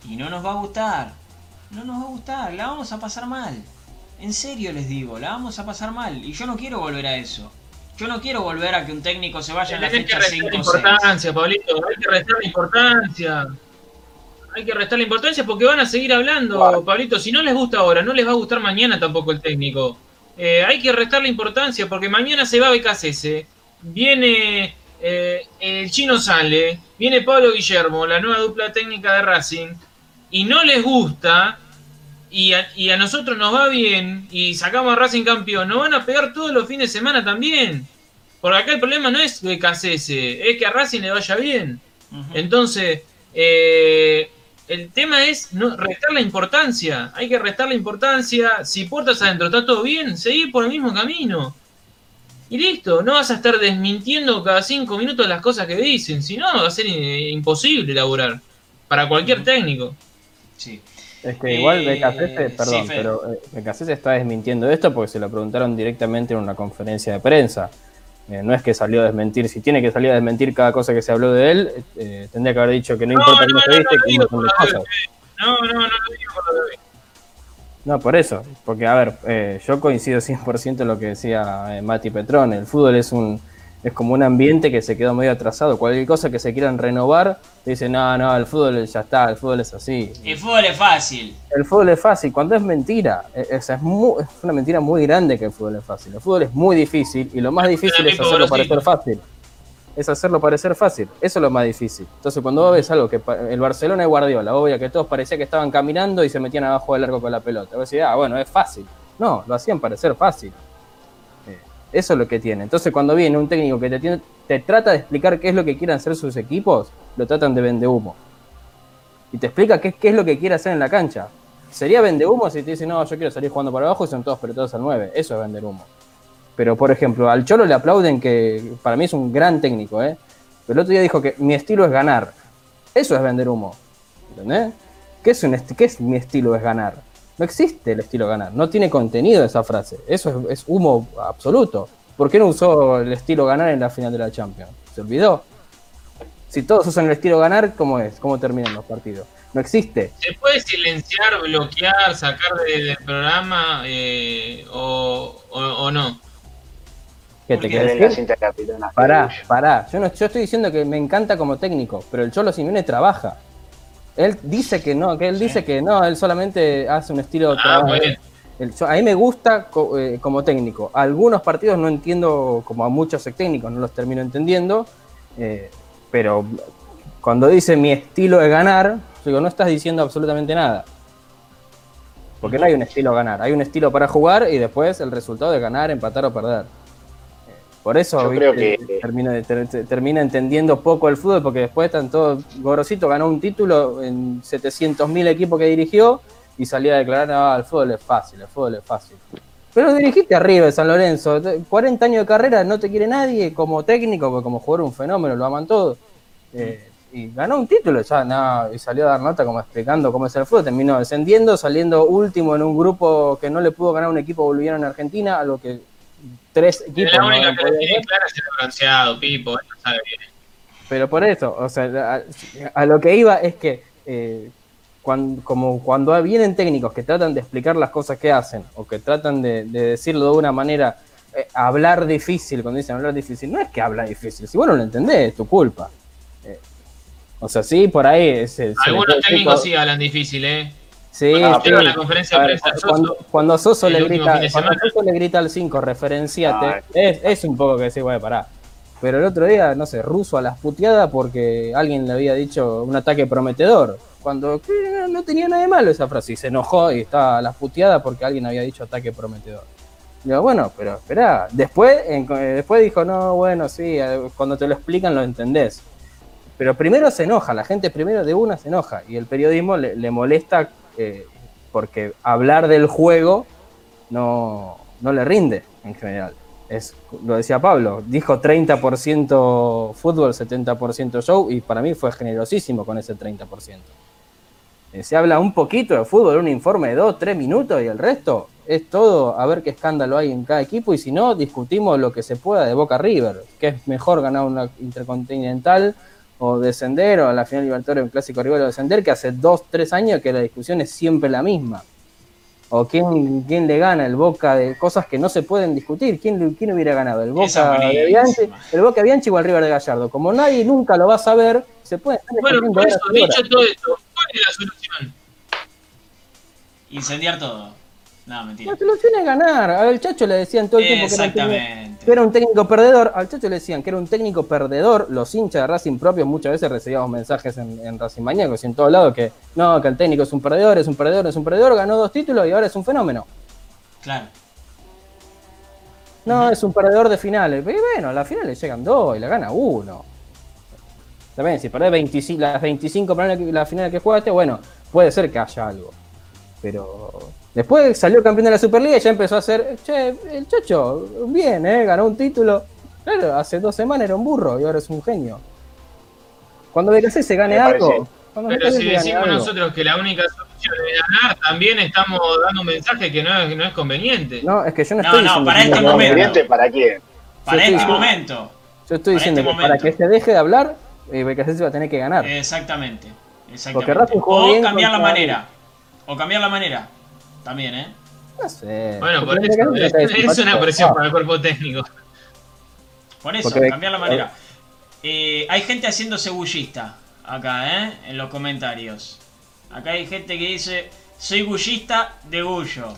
Speaker 2: y no nos va a gustar, no nos va a gustar, la vamos a pasar mal. En serio les digo, la vamos a pasar mal y yo no quiero volver a eso. Yo no quiero volver a que un técnico se vaya en la fecha
Speaker 3: restar
Speaker 2: 5 o 6.
Speaker 3: importancia, Pablito. Hay que restar la importancia. Hay que restar la importancia porque van a seguir hablando,
Speaker 4: Claro.
Speaker 3: Pablito. Si no les gusta ahora, no les va a gustar mañana tampoco el técnico. Eh, hay que restar la importancia porque mañana se va BKCS. Viene eh, el chino sale. Viene Pablo Guillermo, la nueva dupla técnica de Racing. Y no les gusta. Y a, y a nosotros nos va bien. Y sacamos a Racing campeón. Nos van a pegar todos los fines de semana también. Porque acá el problema no es BKCS, es que a Racing le vaya bien. Entonces, eh, el tema es no, restar la importancia. Hay que restar la importancia. Si puertas adentro está todo bien, seguir por el mismo camino. Y listo, no vas a estar desmintiendo cada cinco minutos las cosas que dicen. Si no, va a ser eh, imposible laburar. Para cualquier técnico.
Speaker 2: Sí.
Speaker 5: Es que igual
Speaker 2: Eh,
Speaker 5: BKC,
Speaker 2: sí,
Speaker 5: perdón,
Speaker 2: Fede.
Speaker 5: pero eh, BKC está desmintiendo esto porque se lo preguntaron directamente en una conferencia de prensa. Eh, no es que salió a desmentir, si tiene que salir a desmentir cada cosa que se habló de él, eh, tendría que haber dicho que no,
Speaker 3: No,
Speaker 5: importa
Speaker 3: no,
Speaker 5: se
Speaker 3: no,
Speaker 5: viste,
Speaker 3: no,
Speaker 5: que un
Speaker 3: digo
Speaker 5: montón de
Speaker 3: por la
Speaker 5: cosas.
Speaker 3: No, no, no lo digo por lo de.
Speaker 5: No, por eso. Porque, a ver, eh, yo coincido 100% en lo que decía eh, Mati Petrón. El fútbol es un es como un ambiente que se quedó medio atrasado. Cualquier cosa que se quieran renovar, te dicen, no, no, el fútbol ya está, el fútbol es así.
Speaker 2: El fútbol es fácil.
Speaker 5: El fútbol es fácil, cuando es mentira. Es, es, es es una mentira muy grande que el fútbol es fácil. El fútbol es muy difícil y lo más difícil es hacerlo parecer fácil. Es hacerlo parecer fácil. Eso es lo más difícil. Entonces, cuando vos ves algo que el Barcelona de Guardiola, obvio que todos parecía que estaban caminando y se metían abajo del arco con la pelota. Vos decís, ah, bueno, es fácil. No, lo hacían parecer fácil. Eso es lo que tiene. Entonces, cuando viene un técnico que te, tiene- te trata de explicar qué es lo que quieren hacer sus equipos, lo tratan de vende humo. Y te explica qué, qué es lo que quiere hacer en la cancha. Sería vende humo si te dice, no, yo quiero salir jugando para abajo y son todos pelotados al 9. Eso es vender humo. Pero, por ejemplo, al Cholo le aplauden que para mí es un gran técnico, ¿eh? Pero el otro día dijo que mi estilo es ganar. Eso es vender humo. ¿Entendés? ¿Qué es, un esti- qué es mi estilo es ganar? No existe el estilo ganar. No tiene contenido esa frase. Eso es, es humo absoluto. ¿Por qué no usó el estilo ganar en la final de la Champions? ¿Se olvidó? Si todos usan el estilo ganar, ¿cómo es? ¿Cómo terminan los partidos? No existe.
Speaker 3: ¿Se puede silenciar, bloquear, sacar de- del programa eh, o, o, o no?
Speaker 5: ¿Qué
Speaker 2: ¿Por
Speaker 5: te querés decir? Pará, pará. Yo, no, yo estoy diciendo que me encanta como técnico, pero el Cholo Simeone trabaja. Él dice que no, que él
Speaker 2: Sí.
Speaker 5: dice que no, él solamente hace un estilo
Speaker 3: Ah,
Speaker 5: trabajo.
Speaker 3: bueno.
Speaker 5: El- yo- a mí me gusta co- eh, como técnico. Algunos partidos no entiendo, como a muchos técnicos, no los termino entendiendo. eh, pero cuando dice mi estilo es ganar, yo digo, no estás diciendo absolutamente nada. Porque no hay un estilo a ganar, hay un estilo para jugar y después el resultado de ganar, empatar o perder. Por eso
Speaker 4: Yo
Speaker 5: ¿viste?
Speaker 4: creo que-
Speaker 5: termina, ter- ter- termina entendiendo poco el fútbol, porque después están todos. Gorosito ganó un título en 700.000 equipos que dirigió y salía a declarar: ah, el fútbol es fácil, el fútbol es fácil. Pero dirigiste arriba de San Lorenzo, te- 40 años de carrera, no te quiere nadie como técnico, porque como jugador un fenómeno, lo aman todos. Eh, y ganó un título, ya no, y salió a dar nota como explicando cómo es el fútbol, terminó descendiendo, saliendo último en un grupo que no le pudo ganar un equipo boliviano en Argentina, a lo que tres equipos
Speaker 3: la única que tiene clara es el bronceado, Pipo, él sabe bien.
Speaker 5: Pero por eso, o sea, a, a lo que iba es que eh, cuan- como cuando vienen técnicos que tratan de explicar las cosas que hacen o que tratan de, de decirlo de una manera, eh, hablar difícil, cuando dicen hablar difícil, no es que habla difícil, si vos no lo entendés, es tu culpa. Eh, o sea, sí, por ahí es,
Speaker 3: Algunos técnicos sí hablan difícil, ¿eh?
Speaker 5: Sí,
Speaker 4: Ah,
Speaker 5: sí.
Speaker 3: La conferencia
Speaker 5: ver, cuando,
Speaker 3: Soso,
Speaker 5: cuando Soso le grita, cuando. Soso le grita al 5, referenciate,
Speaker 4: Ah,
Speaker 5: es, es un poco que decir, güey, pará. Pero el otro día, no sé, ruso a las puteadas porque alguien le había dicho un ataque prometedor. Cuando no- no tenía nada de malo esa frase. Y se enojó y estaba a las puteadas porque alguien había dicho ataque prometedor. Digo, bueno, pero espera. Después, en- eh, después dijo, no, bueno, sí, eh, cuando te lo explican lo entendés. Pero primero se enoja, la gente primero de una se enoja. Y el periodismo le, le molesta eh, porque hablar del juego no, no le rinde en general. Es, lo decía Pablo, dijo 30% fútbol, 70% show, y para mí fue generosísimo con ese 30%. Eh, Se habla un poquito de fútbol, un informe de 2, 3 minutos, y el resto es todo a ver qué escándalo hay en cada equipo, y si no, discutimos lo que se pueda de Boca River, que es mejor ganar una intercontinental o descender, o a la final Libertadores un clásico rival o descender, que hace 2, 3 años que la discusión es siempre la misma o quién, quién le gana el Boca de cosas que no se pueden discutir. ¿Quién, quién hubiera ganado? ¿El Boca de Bianchi, el Boca de Bianchi o el River de Gallardo? Como nadie nunca lo va a saber, se puede estar
Speaker 3: Bueno, por eso, dicho todo esto, ¿cuál es la solución?
Speaker 2: Incendiar todo. No, mentira.
Speaker 5: La solución es ganar. Al Chacho le decían todo el tiempo que era, un técnico,
Speaker 2: Exactamente.
Speaker 5: que era un técnico perdedor. Al Chacho le decían que era un técnico perdedor. Los hinchas de Racing propios muchas veces recibíamos mensajes en, en Racing Maníacos y en todos lados que no, que el técnico es un perdedor, es un perdedor, es un perdedor, ganó dos títulos y ahora es un fenómeno.
Speaker 2: Claro.
Speaker 5: No, es un perdedor de finales. Y bueno, a las finales llegan dos y la gana uno. También, si perdés 25, las 25 finales que- las finales que jugaste, bueno, puede ser que haya algo. Pero después salió campeón de la Superliga y ya empezó a hacer, che, el Chacho, bien, ¿eh? Ganó un título. Claro, hace dos semanas era un burro y ahora es un genio. Cuando BKC se gane algo.
Speaker 3: Pero si decimos
Speaker 5: algo.
Speaker 3: nosotros que la única solución es ganar, también estamos dando un mensaje que no es, no es conveniente.
Speaker 5: No, es que yo no
Speaker 2: No,
Speaker 5: estoy
Speaker 2: no,
Speaker 5: diciendo
Speaker 2: para
Speaker 5: que
Speaker 2: este momento.
Speaker 4: ¿Conveniente para quién?
Speaker 2: Para
Speaker 5: Yo
Speaker 2: este
Speaker 5: estoy-
Speaker 2: momento.
Speaker 5: Yo estoy
Speaker 2: para
Speaker 5: diciendo
Speaker 2: este
Speaker 5: que para que se deje de hablar, eh, BKC se va a tener que ganar.
Speaker 2: Exactamente.
Speaker 5: Porque
Speaker 2: Exactamente.
Speaker 5: Racing jugó
Speaker 2: O
Speaker 5: bien
Speaker 2: cambiar la manera. O cambiar la manera. También, ¿eh?
Speaker 5: No sé.
Speaker 3: Bueno, por eso, es, una presión
Speaker 5: Ah,
Speaker 3: para el cuerpo técnico.
Speaker 2: Por eso,
Speaker 5: Porque-
Speaker 2: cambiar la manera. Eh, hay gente haciéndose bullista acá, ¿eh? En los comentarios. Acá hay gente que dice, soy bullista de Gullo.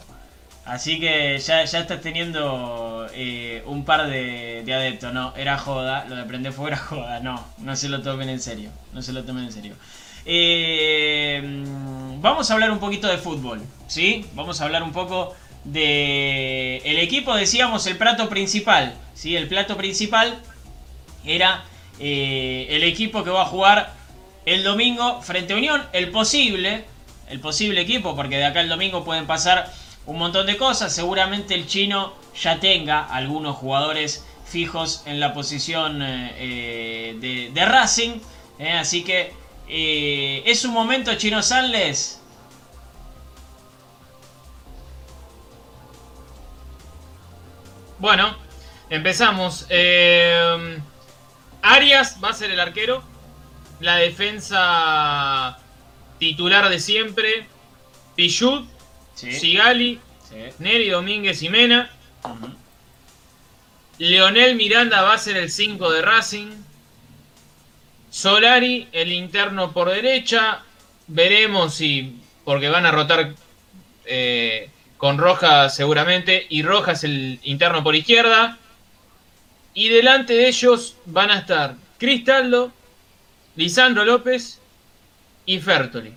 Speaker 2: Así que ya, ya estás teniendo eh, un par de, de adeptos. No, era joda. Lo de prender fuego era (laughs) joda. No, no se lo tomen en serio. No se lo tomen en serio. Eh, vamos a hablar un poquito de fútbol. ¿Sí? Vamos a hablar un poco de... El equipo, decíamos, el plato principal. ¿Sí? El plato principal era eh, el equipo que va a jugar el domingo frente a Unión. El posible, el posible equipo, porque de acá el domingo pueden pasar un montón de cosas. Seguramente el chino ya tenga algunos jugadores fijos en la posición eh, eh, de, Racing. así que eh, es un momento, Chino Sanles.
Speaker 3: Bueno, empezamos. Eh, Arias va a ser el arquero. La defensa titular de siempre. Pichut,
Speaker 2: Sí,
Speaker 3: Sigali,
Speaker 2: sí.
Speaker 3: Neri Domínguez y Mena. Leonel Miranda va a ser el 5 de Racing. Solari, el interno por derecha. Veremos si. Porque van a rotar eh, con Rojas seguramente. Y Rojas el interno por izquierda. Y delante de ellos van a estar Cristaldo, Lisandro López y Fertoli.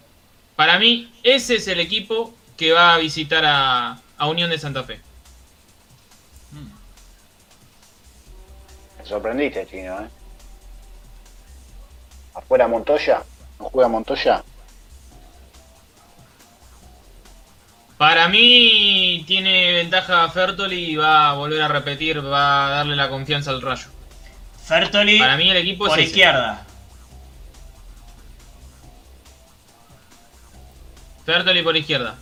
Speaker 3: Para mí, ese es el equipo que va a visitar a, a Unión de Santa Fe.
Speaker 4: Me sorprendiste, chino, ¿eh? Afuera Montoya, no juega Montoya.
Speaker 3: Para mí tiene ventaja Fertoli y va a volver a repetir, va a darle la confianza al rayo.
Speaker 2: Fertoli
Speaker 3: Para mí el equipo
Speaker 2: por
Speaker 3: es ese.
Speaker 2: izquierda.
Speaker 3: Fertoli por izquierda.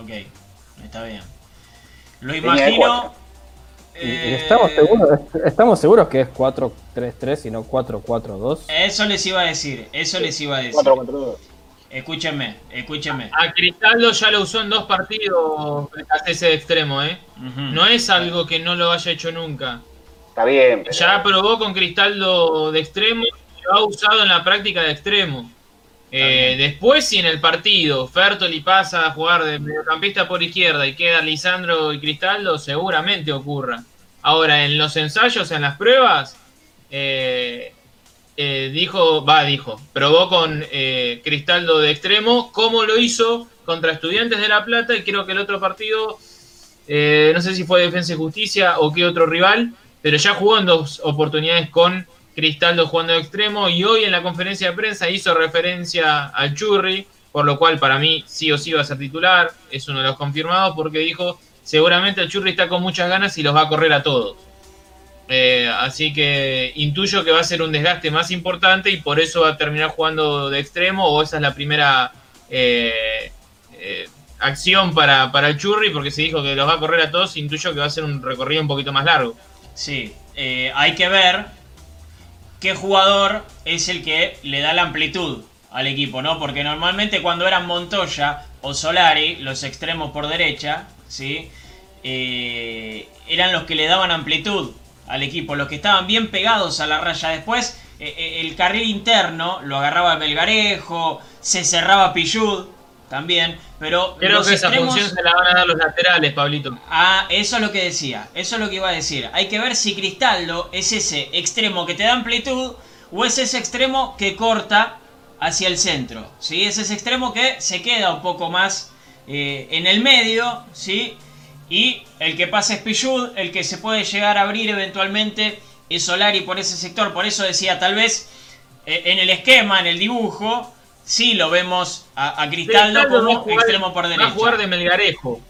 Speaker 2: Ok, está bien. Lo imagino. Eh,
Speaker 5: estamos, seguros, estamos seguros que es 4-3-3 y no 4-4-2.
Speaker 2: Eso les iba a decir, eso les iba a decir.
Speaker 4: 4 contra 2.
Speaker 2: Escúchenme, escúchenme.
Speaker 3: A Cristaldo ya lo usó en dos partidos ese de extremo, ¿eh?
Speaker 2: Ujú.
Speaker 3: No es algo que no lo haya hecho nunca.
Speaker 4: Está bien, pero
Speaker 3: Ya probó con Cristaldo de extremo y lo ha usado en la práctica de extremo. Eh, después, si en el partido Fertoli pasa a jugar de mediocampista por izquierda y queda Lisandro y Cristaldo, seguramente ocurra. Ahora, en los ensayos, en las pruebas, eh, eh, dijo, va, dijo, probó con Cristaldo de extremo, como lo hizo contra Estudiantes de La Plata, y creo que el otro partido, no sé si fue Defensa y Justicia o qué otro rival, pero ya jugó en dos oportunidades con Cristaldo jugando de extremo y hoy en la conferencia de prensa hizo referencia al Churri, por lo cual para mí sí o sí va a ser titular, es uno de los confirmados porque dijo seguramente el Churri está con muchas ganas y los va a correr a todos. Eh, así que intuyo que va a ser un desgaste más importante y por eso va a terminar jugando de extremo o esa es la primera eh, eh, acción para, para el Churri porque se dijo que los va a correr a todos, intuyo que va a ser un recorrido un poquito más largo.
Speaker 2: Sí, hay que ver qué jugador es el que le da la amplitud al equipo, ¿no? Porque normalmente cuando eran Montoya o Solari, los extremos por derecha, ¿sí? Eh, eran los que le daban amplitud al equipo, los que estaban bien pegados a la raya. Después, eh, eh, el carril interno lo agarraba Melgarejo, se cerraba Pillud también, pero
Speaker 3: Creo
Speaker 2: los
Speaker 3: que esa
Speaker 2: extremos-
Speaker 3: función se la van a dar los laterales, Pablito.
Speaker 2: Ah, eso es lo que decía, eso es lo que iba a decir. Hay que ver si Cristaldo es ese extremo que te da amplitud o es ese extremo que corta hacia el centro. ¿sí? Es ese extremo que se queda un poco más eh, en el medio, ¿sí? Y el que pasa es Pichud, el que se puede llegar a abrir eventualmente es Solari por ese sector. Por eso decía, tal vez eh, en el esquema, en el dibujo, sí lo vemos a, a Cristaldo
Speaker 3: Cristaldo va a
Speaker 2: como
Speaker 3: jugar-
Speaker 2: extremo por derecha.
Speaker 3: Va a jugar de Melgarejo.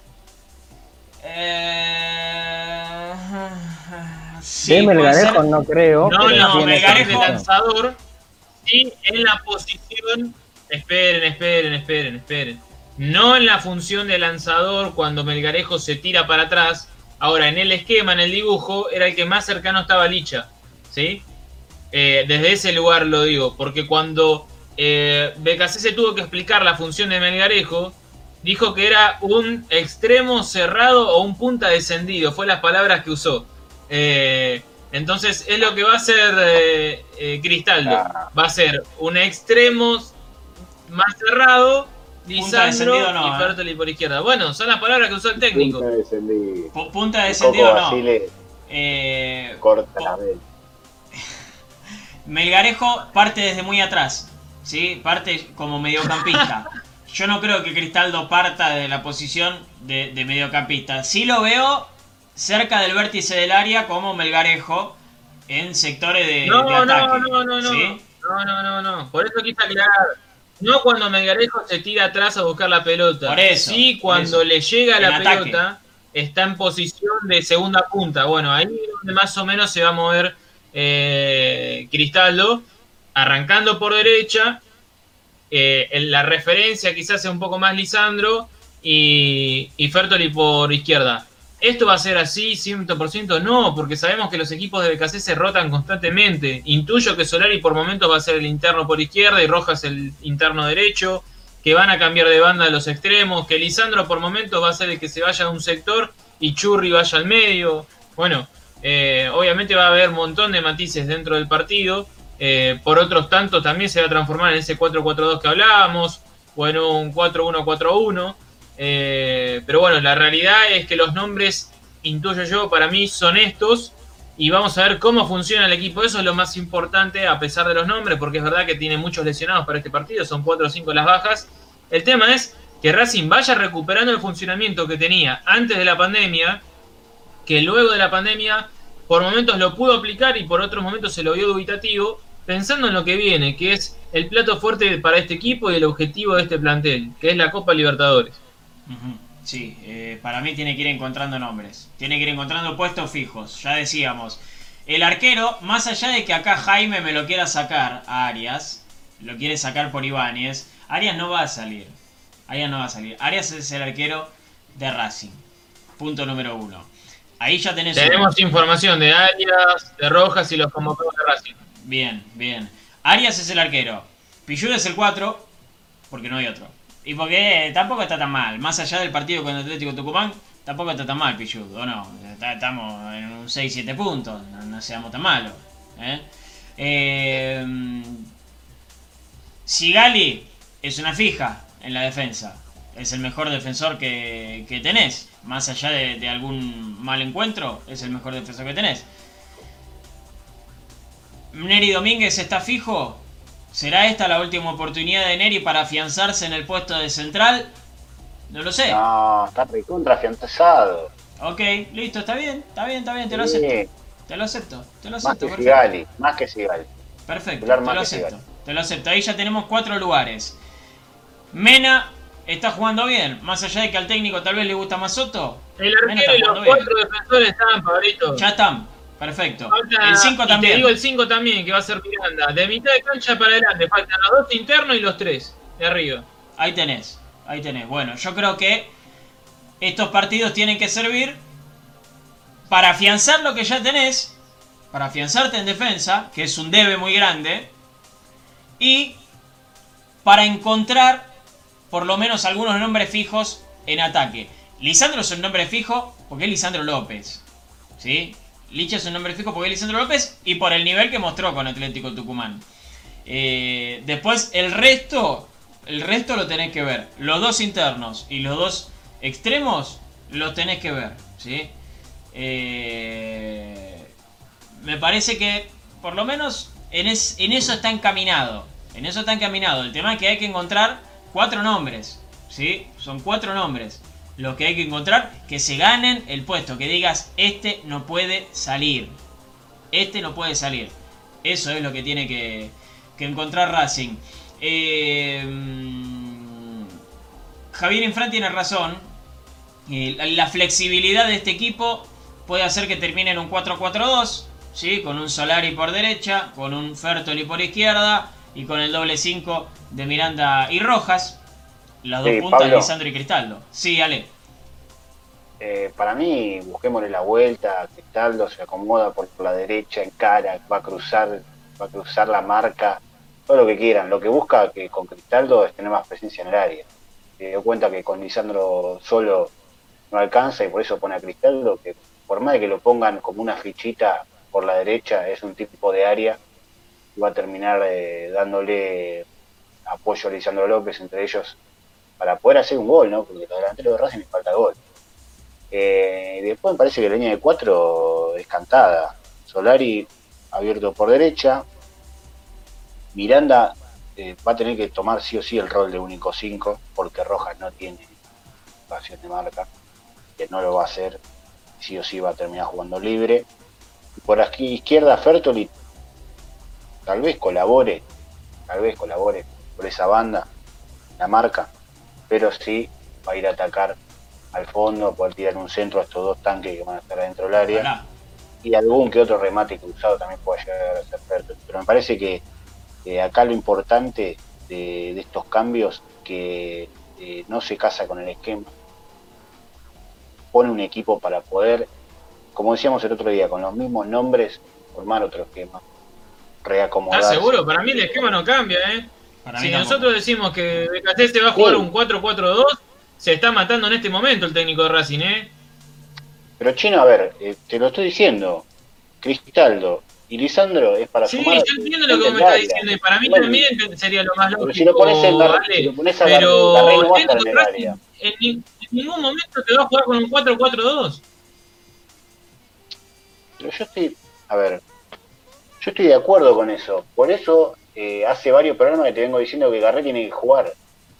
Speaker 2: Eh, sí,
Speaker 5: de Melgarejo no creo.
Speaker 3: No, no, Melgarejo
Speaker 5: función.
Speaker 3: lanzador. Sí, en la posición. Esperen, esperen, esperen, esperen. No en la función de lanzador cuando Melgarejo se tira para atrás. Ahora, en el esquema, en el dibujo, era el que más cercano estaba a Licha. ¿Sí? Eh, desde ese lugar lo digo, porque cuando eh, BKC se tuvo que explicar la función de Melgarejo, dijo que era un extremo cerrado o un punta descendido, fue las palabras que usó. Eh, entonces es lo que va a hacer eh, eh, Cristaldo.
Speaker 4: Ah.
Speaker 3: Va a ser un extremo más cerrado, Lisandro
Speaker 2: descendido no,
Speaker 3: y
Speaker 2: ¿eh?
Speaker 3: Fertoli por izquierda. Bueno, son las palabras que usó el técnico.
Speaker 4: Punta descendido.
Speaker 2: Pu- Punta descendido no. Eh,
Speaker 4: corta la vela. (laughs)
Speaker 2: Melgarejo parte desde muy atrás, ¿sí? Parte como mediocampista. (laughs) Yo no creo que Cristaldo parta de la posición de, de mediocampista. Sí lo veo cerca del vértice del área como Melgarejo en sectores de,
Speaker 3: No,
Speaker 2: de
Speaker 3: no,
Speaker 2: ataque.
Speaker 3: no, no, no.
Speaker 2: ¿sí?
Speaker 3: No, no, no, no. Por eso quise aclarar. No cuando Melgarejo se tira atrás a buscar la pelota.
Speaker 2: Por eso,
Speaker 3: Sí,
Speaker 2: por
Speaker 3: cuando
Speaker 2: eso.
Speaker 3: le llega
Speaker 2: En
Speaker 3: la
Speaker 2: ataque.
Speaker 3: pelota, está en posición de segunda punta. Bueno, ahí es donde más o menos se va a mover eh, Cristaldo, arrancando por derecha. eh, en la referencia quizás sea un poco más Lisandro y, Fertoli por izquierda. ¿Esto va a ser así 100%? No, porque sabemos que los equipos de BKC se rotan constantemente. Intuyo que Solari por momentos va a ser el interno por izquierda y Rojas el interno derecho, que van a cambiar de banda los extremos, que Lisandro por momentos va a ser el que se vaya a un sector y Churri vaya al medio. Bueno, eh, obviamente va a haber un montón de matices dentro del partido. Eh, por otros tantos también se va a transformar en ese 4-4-2 que hablábamos, o en un 4-1-4-1. Eh, pero bueno, la realidad es que los nombres, intuyo yo, para mí son estos. Y vamos a ver cómo funciona el equipo. Eso es lo más importante, a pesar de los nombres, porque es verdad que tiene muchos lesionados para este partido. Son 4 o 5 las bajas. El tema es que Racing vaya recuperando el funcionamiento que tenía antes de la pandemia, que luego de la pandemia por momentos lo pudo aplicar y por otros momentos se lo vio dubitativo, pensando en lo que viene, que es el plato fuerte para este equipo y el objetivo de este plantel, que es la Copa Libertadores.
Speaker 2: Sí, eh, para mí tiene que ir encontrando nombres. Tiene que ir encontrando puestos fijos. Ya decíamos. El arquero, más allá de que acá Jaime me lo quiera sacar a Arias, lo quiere sacar por Ibáñez, Arias no va a salir. Arias no va a salir. Arias es el arquero de Racing. Punto número uno. Ahí ya tenés.
Speaker 3: Tenemos información de Arias, de Rojas y los convocados de Racing.
Speaker 2: Bien, bien. Arias es el arquero. Pillud es el 4, porque no hay otro. Y porque eh, tampoco está tan mal. Más allá del partido con el Atlético Tucumán, tampoco está tan mal Pillud, ¿o no? Estamos en un 6-7 puntos, no, no seamos tan malos. ¿eh? Eh, Sigali es una fija en la defensa. Es el mejor defensor que, que tenés. Más allá de, de algún mal encuentro, es el mejor defensor que tenés. Neri Domínguez está fijo. ¿Será esta la última oportunidad de Neri para afianzarse en el puesto de central? No lo sé.
Speaker 4: No, está recontra afianzado.
Speaker 2: Ok, listo, está bien, está bien, está bien, te lo
Speaker 4: Sí,
Speaker 2: acepto. Te lo acepto, te lo
Speaker 4: Más
Speaker 2: acepto.
Speaker 4: que
Speaker 2: perfecto.
Speaker 4: Sigali, más que Sigali.
Speaker 2: Perfecto, te
Speaker 4: más
Speaker 2: lo
Speaker 4: que
Speaker 2: acepto. Te lo acepto. Ahí ya tenemos cuatro lugares. Mena está jugando bien. Más allá de que al técnico tal vez le gusta más Soto.
Speaker 3: El arquero
Speaker 2: está
Speaker 3: y los
Speaker 2: jugando bien.
Speaker 3: cuatro defensores están, Pablito.
Speaker 2: Ya están. Perfecto.
Speaker 3: Falta-
Speaker 2: El 5
Speaker 3: y
Speaker 2: también.
Speaker 3: te digo el 5 también, que va a ser Miranda. De mitad de cancha para adelante, faltan los dos internos y los tres de arriba.
Speaker 2: Ahí tenés, ahí tenés. Bueno, yo creo que estos partidos tienen que servir para afianzar lo que ya tenés, para afianzarte en defensa, que es un debe muy grande, y para encontrar por lo menos algunos nombres fijos en ataque. Lisandro es un nombre fijo porque es Lisandro López. ¿Sí? Licha es un nombre fijo porque es Lisandro López y por el nivel que mostró con Atlético Tucumán. Eh, después el resto, el resto lo tenés que ver. Los dos internos y los dos extremos los tenés que ver, ¿sí? Eh, me parece que por lo menos en, en eso está encaminado. En eso está encaminado. El tema es que hay que encontrar cuatro nombres, ¿sí? Son cuatro nombres los que hay que encontrar que se ganen el puesto, que digas este no puede salir. Este no puede salir. Eso es lo que tiene que, que encontrar Racing. Eh, mm, Javier Infran tiene razón. Eh, la, la flexibilidad de este equipo puede hacer que termine en un 4-4-2. ¿sí? Con un Solari por derecha, con un Fertoli por izquierda y con el doble 5 de Miranda y Rojas. Las dos
Speaker 4: Sí,
Speaker 2: puntas,
Speaker 4: Pablo.
Speaker 2: Lisandro y Cristaldo. Sí, Ale.
Speaker 4: Eh, para mí, busquémosle la vuelta. Cristaldo se acomoda por la derecha, en cara, va a cruzar, va a cruzar la marca, todo lo que quieran. Lo que busca que con Cristaldo es tener más presencia en el área. se dio cuenta que con Lisandro solo no alcanza y por eso pone a Cristaldo, que por más de que lo pongan como una fichita por la derecha, es un tipo de área, y va a terminar eh, dándole apoyo a Lisandro López entre ellos para poder hacer un gol, ¿no? Porque los delanteros de Racing les falta gol. Eh, después me parece que la línea de cuatro es cantada. Solari abierto por derecha. Miranda eh, va a tener que tomar sí o sí el rol de único 5 porque Rojas no tiene ocasión de marca, que no lo va a hacer, sí o sí va a terminar jugando libre. Por la izquierda Fertoli tal vez colabore, tal vez colabore por esa banda, la marca, pero sí va a ir a atacar al fondo, a poder tirar un centro a estos dos tanques que van a estar adentro del área. Y algún que otro remate cruzado también puede llegar a ser Fertoli. Pero me parece que eh, acá lo importante de, de estos cambios que eh, no se casa con el esquema, pone un equipo para poder, como decíamos el otro día, con los mismos nombres, formar otro esquema, reacomodar.
Speaker 3: ¿Estás seguro? Para mí el esquema no cambia, ¿eh?
Speaker 2: Para
Speaker 3: Si nosotros decimos que Becasese va a jugar
Speaker 4: Sí.
Speaker 3: un 4-4-2, se está matando en este momento el técnico de Racing, ¿eh?
Speaker 4: Pero Chino, a ver, eh, te lo estoy diciendo, Cristaldo y Lisandro es para
Speaker 3: Sí,
Speaker 4: sumar
Speaker 3: yo entiendo lo que vos me estás diciendo y para mí
Speaker 4: Bueno,
Speaker 3: también sería lo más
Speaker 4: Pero
Speaker 3: lógico.
Speaker 4: si lo pones en Gar-
Speaker 3: Ale,
Speaker 4: si lo pones a
Speaker 3: pero
Speaker 4: Garré, no va a
Speaker 3: el técnico
Speaker 4: en
Speaker 3: de Racing en, ni- en ningún momento te va a jugar con un 4-4-2.
Speaker 4: Pero yo estoy, a ver, yo estoy de acuerdo con eso. Por eso eh, hace varios programas que te vengo diciendo que Garré tiene que jugar.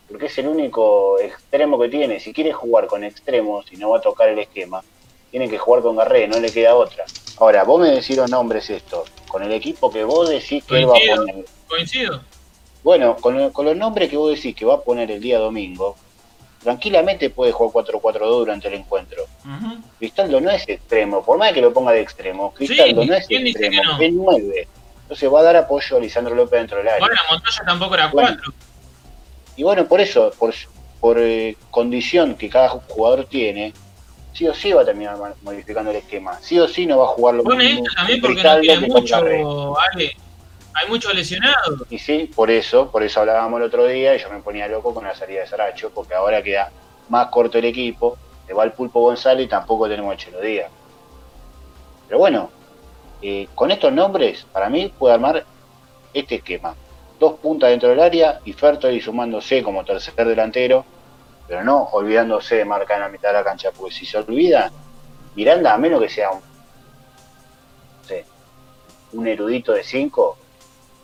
Speaker 4: Porque es el único extremo que tiene. Si quiere jugar con extremos y no va a tocar el esquema, tiene que jugar con Garré, no le queda otra. Ahora, vos me decís los nombres estos, con el equipo que vos decís que él va a poner.
Speaker 3: Coincido.
Speaker 4: Bueno, con, con los nombres que vos decís que va a poner el día domingo, tranquilamente puede jugar 4-4-2 durante el encuentro. Cristaldo no es extremo, por más que lo ponga de extremo, Cristaldo
Speaker 3: Sí,
Speaker 4: no es
Speaker 3: ¿quién dice
Speaker 4: extremo,
Speaker 3: que
Speaker 4: es 9. Entonces va a dar apoyo a Lisandro López dentro del área.
Speaker 3: Bueno, Montoya tampoco era
Speaker 4: Bueno.
Speaker 3: 4.
Speaker 4: Y bueno, por eso, por, por eh, condición que cada jugador tiene, sí o sí va a terminar modificando el esquema. Sí o sí no va a jugar lo
Speaker 3: Bueno,
Speaker 4: mismo
Speaker 3: esto también porque no tiene mucho, Ale. Hay muchos lesionados.
Speaker 4: Y sí, por eso, por eso hablábamos el otro día y yo me ponía loco con la salida de Saracho, porque ahora queda más corto el equipo, se va el Pulpo González y tampoco tenemos a Chelo Díaz. Pero bueno, eh, con estos nombres, para mí puede armar este esquema. Dos puntas dentro del área y Fertoli sumándose como tercer delantero, pero no olvidándose de marcar en la mitad de la cancha, porque si se olvida, Miranda, a menos que sea un, erudito de cinco,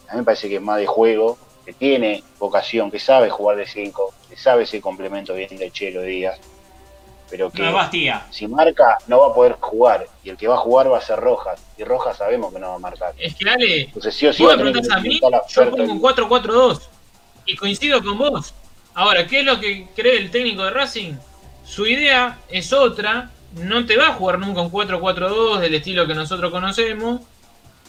Speaker 4: a mí me parece que es más de juego, que tiene vocación, que sabe jugar de 5, que sabe ese complemento bien de Chelo Díaz, pero que
Speaker 2: No
Speaker 4: si marca no va a poder jugar, y el que va a jugar va a ser Rojas, y Rojas sabemos que no va a marcar.
Speaker 3: Es que Ale,
Speaker 4: Entonces sí o sí
Speaker 3: vos me preguntás a mí, yo pongo un 4-4-2 y coincido con vos. Ahora, ¿qué es lo que cree el técnico de Racing? Su idea es otra, no te va a jugar nunca un 4-4-2 del estilo que nosotros conocemos.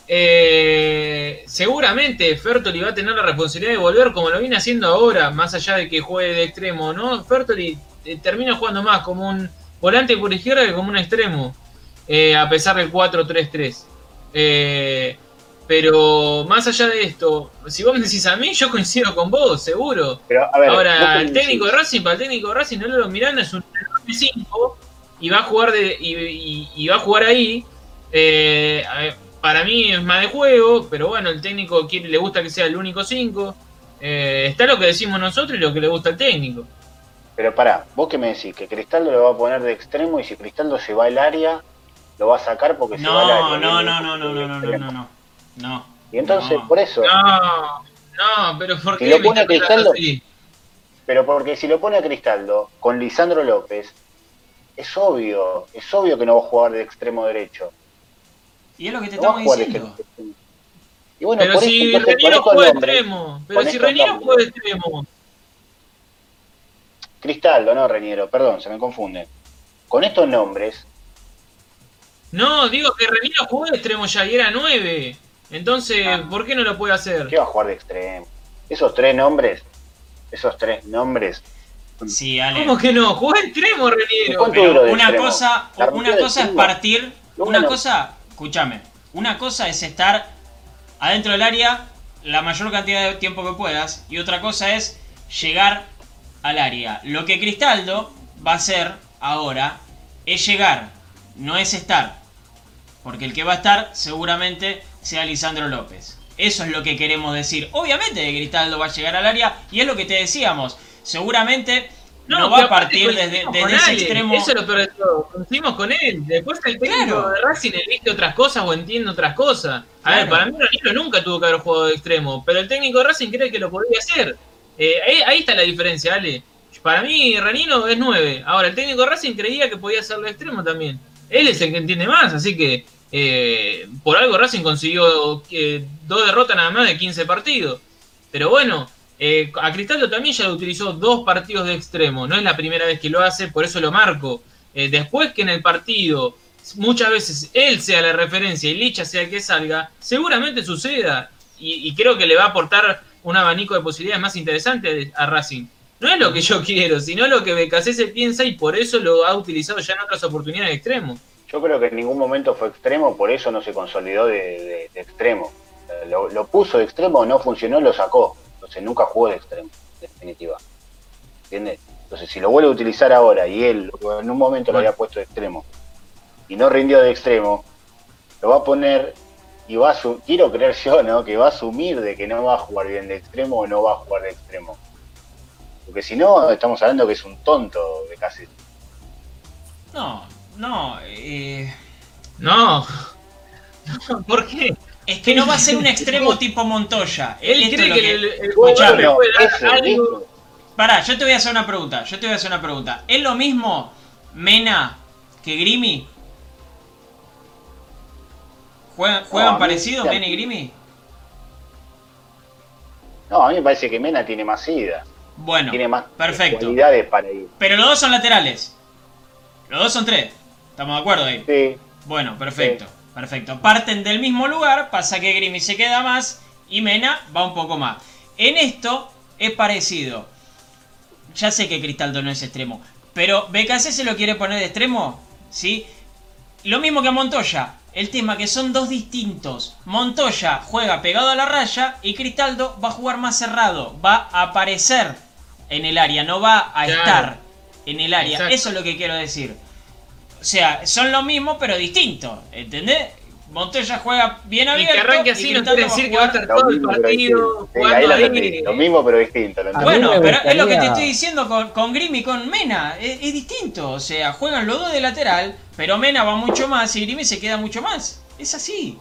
Speaker 3: Eh, seguramente Fertoli va a tener la responsabilidad de volver como lo viene haciendo ahora, más allá de que juegue de extremo, ¿no? Fertoli termina jugando más como un volante por izquierda que como un extremo, eh, a pesar del 4-3-3. Eh, pero más allá de esto, si vos me decís a mí, yo coincido con vos, seguro.
Speaker 4: Pero, a ver,
Speaker 3: Ahora, el técnico de Racing, para el técnico de Racing, Lolo Miranda es un 5 y va a jugar de, y, y- y va a jugar ahí. Eh, para mí es más de juego, pero bueno, el técnico quiere, le gusta que sea el único 5. está lo que decimos nosotros y lo que le gusta al técnico.
Speaker 4: Pero pará, vos que me decís que Cristaldo lo va a poner de extremo y si Cristaldo se va al área, lo va a sacar porque se va al
Speaker 2: No,
Speaker 4: área.
Speaker 2: no, no, no, no, no, no, no, no, no. No.
Speaker 4: Y entonces,
Speaker 2: No.
Speaker 4: por eso,
Speaker 3: No, no, pero ¿por
Speaker 4: Si
Speaker 3: qué
Speaker 4: lo pone
Speaker 3: interpretas
Speaker 4: Cristaldo,
Speaker 3: así?
Speaker 4: pero porque si lo pone a Cristaldo con Lisandro López, es obvio, es obvio que no va a jugar de extremo derecho.
Speaker 2: Y es lo que te
Speaker 4: No a
Speaker 2: estamos diciendo.
Speaker 4: Y bueno,
Speaker 3: Pero
Speaker 4: por
Speaker 3: si Reniero juega de extremo, pero si Reniero juega de extremo,
Speaker 4: Cristaldo, no Reñero, perdón, se me confunde. Con estos nombres,
Speaker 3: No, digo que Reniero jugó de extremo ya y era 9. Entonces,
Speaker 4: Ah.
Speaker 3: ¿por qué no lo puede hacer?
Speaker 4: ¿qué va a jugar de extremo? Esos tres nombres, esos tres nombres,
Speaker 2: Sí, Ale.
Speaker 3: ¿Cómo que no? Jugó de extremo Reniero.
Speaker 4: ¿Cuánto
Speaker 2: Pero
Speaker 4: duró de
Speaker 2: una
Speaker 4: extremo?
Speaker 2: cosa, una cosa es partir, una cosa, escúchame, una cosa es estar adentro del área la mayor cantidad de tiempo que puedas y otra cosa es llegar al área. Lo que Cristaldo va a hacer ahora es llegar, no es estar. Porque el que va a estar seguramente sea Lisandro López. Eso es lo que queremos decir. Obviamente Cristaldo va a llegar al área y es lo que te decíamos. Seguramente no, va a partir desde, desde ese extremo.
Speaker 3: Eso es lo peor de todo. Coincidimos con él. Después el técnico
Speaker 2: Claro.
Speaker 3: de Racing elige otras cosas o entiende otras cosas. A ver, para mí Ranilo nunca tuvo que haber jugado de extremo, pero el técnico de Racing cree que lo podría hacer. Eh, ahí, está la diferencia, Ale. Para mí Ranino es 9. Ahora, el técnico Racing creía que podía de extremo también. Él es el que entiende más, así que eh, por algo Racing consiguió eh, dos derrotas nada más de 15 partidos. Pero bueno, a Cristaldo también ya lo utilizó dos partidos de extremo. No es la primera vez que lo hace, por eso lo marco. Después que en el partido muchas veces él sea la referencia y Licha sea el que salga, seguramente suceda. Y creo que le va a aportar un abanico de posibilidades más interesantes a Racing. No es lo que yo (laughs) quiero, sino lo que Becasese piensa y por eso lo ha utilizado ya en otras oportunidades de extremo.
Speaker 4: Yo creo que en ningún momento fue extremo, por eso no se consolidó de, de- de extremo. Lo puso de extremo, no funcionó, lo sacó. Entonces nunca jugó de extremo, en definitiva. ¿Entiendes? Entonces si lo vuelve a utilizar ahora y él en un momento lo había puesto de extremo y no rindió de extremo, lo va a poner y va a quiero creer yo, ¿no? Que va a asumir de que no va a jugar bien de extremo o no va a jugar de extremo. Porque si no, estamos hablando que es un tonto de casi.
Speaker 2: No, no. eh,
Speaker 3: No. ¿Por qué?
Speaker 2: es que no va a ser un extremo (laughs) tipo Montoya.
Speaker 3: Él
Speaker 2: Esto
Speaker 3: cree
Speaker 2: es lo
Speaker 3: que, el, el
Speaker 2: Escuchame.
Speaker 4: eso,
Speaker 3: algo.
Speaker 2: Pará, yo te voy a hacer una pregunta. Yo te voy a hacer una pregunta. ¿Es lo mismo Mena que Grimi? ¿Juegan, juegan parecido Mena y Grimi?
Speaker 4: No, a mí me parece que Mena tiene más ida.
Speaker 2: Bueno,
Speaker 4: tiene más
Speaker 2: perfecto.
Speaker 4: cualidades para ir.
Speaker 2: Pero los dos son laterales. Los dos son tres. ¿Estamos de acuerdo ahí?
Speaker 4: Sí,
Speaker 2: Bueno, perfecto. Perfecto. Parten del mismo lugar, pasa que Grimi se queda más y Mena va un poco más. En esto es parecido. Ya sé que Cristaldo no es extremo, pero BKC se lo quiere poner de extremo, ¿sí? Lo mismo que a Montoya. El tema que son dos distintos. Montoya juega pegado a la raya y Cristaldo va a jugar más cerrado. Va a aparecer en el área, no va a
Speaker 3: Claro.
Speaker 2: estar en el área.
Speaker 3: Exacto.
Speaker 2: Eso es lo que quiero decir. O sea, son lo mismo pero distintos. ¿Entendés? Montoya juega bien
Speaker 3: Y
Speaker 2: abierto.
Speaker 3: que arranque así no quiere decir que va a estar
Speaker 4: lo
Speaker 3: todo el
Speaker 4: mismo, pero
Speaker 3: partido
Speaker 4: ahí lo
Speaker 3: ahí.
Speaker 4: entendí. Lo mismo pero distinto. lo
Speaker 2: Bueno, pero es lo que te estoy diciendo con, con Grimm y con Mena. Es, es distinto. O sea, juegan los dos de lateral, pero Mena va mucho más y Grimm se queda mucho más. Es así.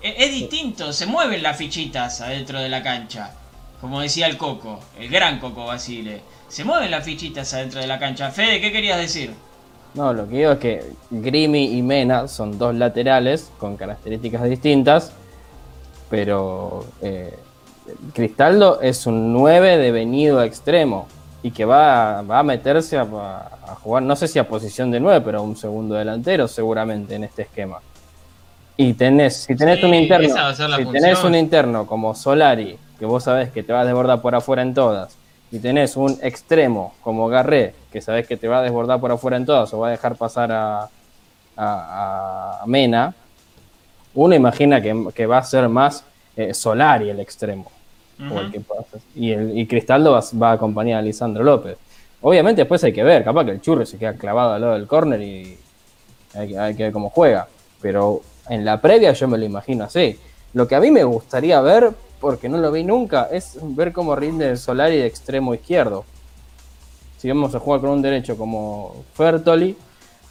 Speaker 2: Es, es distinto. Se mueven las fichitas adentro de la cancha. Como decía el Coco, el gran Coco Basile. Se mueven las fichitas adentro de la cancha. Fede, ¿qué querías decir?
Speaker 5: No, lo que digo es que Grimi y Mena son dos laterales con características distintas, pero eh, Cristaldo es un 9 de venido a extremo y que va, va a meterse a, a jugar, no sé si a posición de 9, pero a un segundo delantero seguramente en este esquema. Y tenés, si tenés
Speaker 3: Sí,
Speaker 5: un interno, si
Speaker 3: función.
Speaker 5: tenés un interno como Solari, que vos sabés que te va a desbordar por afuera en todas, y tenés un extremo como Garré, que sabés que te va a desbordar por afuera en todas o va a dejar pasar a, a- a Mena, uno imagina que, que va a ser más eh, Solari el extremo. o el que pueda hacer. y, el, y Cristaldo va, va a acompañar a Lisandro López. Obviamente después hay que ver, capaz que el churro se queda clavado al lado del córner y hay, que- hay que ver cómo juega. Pero en la previa yo me lo imagino así. Lo que a mí me gustaría ver, porque no lo vi nunca, es ver cómo rinde el Solari de extremo izquierdo. Si vamos a jugar con un derecho como Fertoli,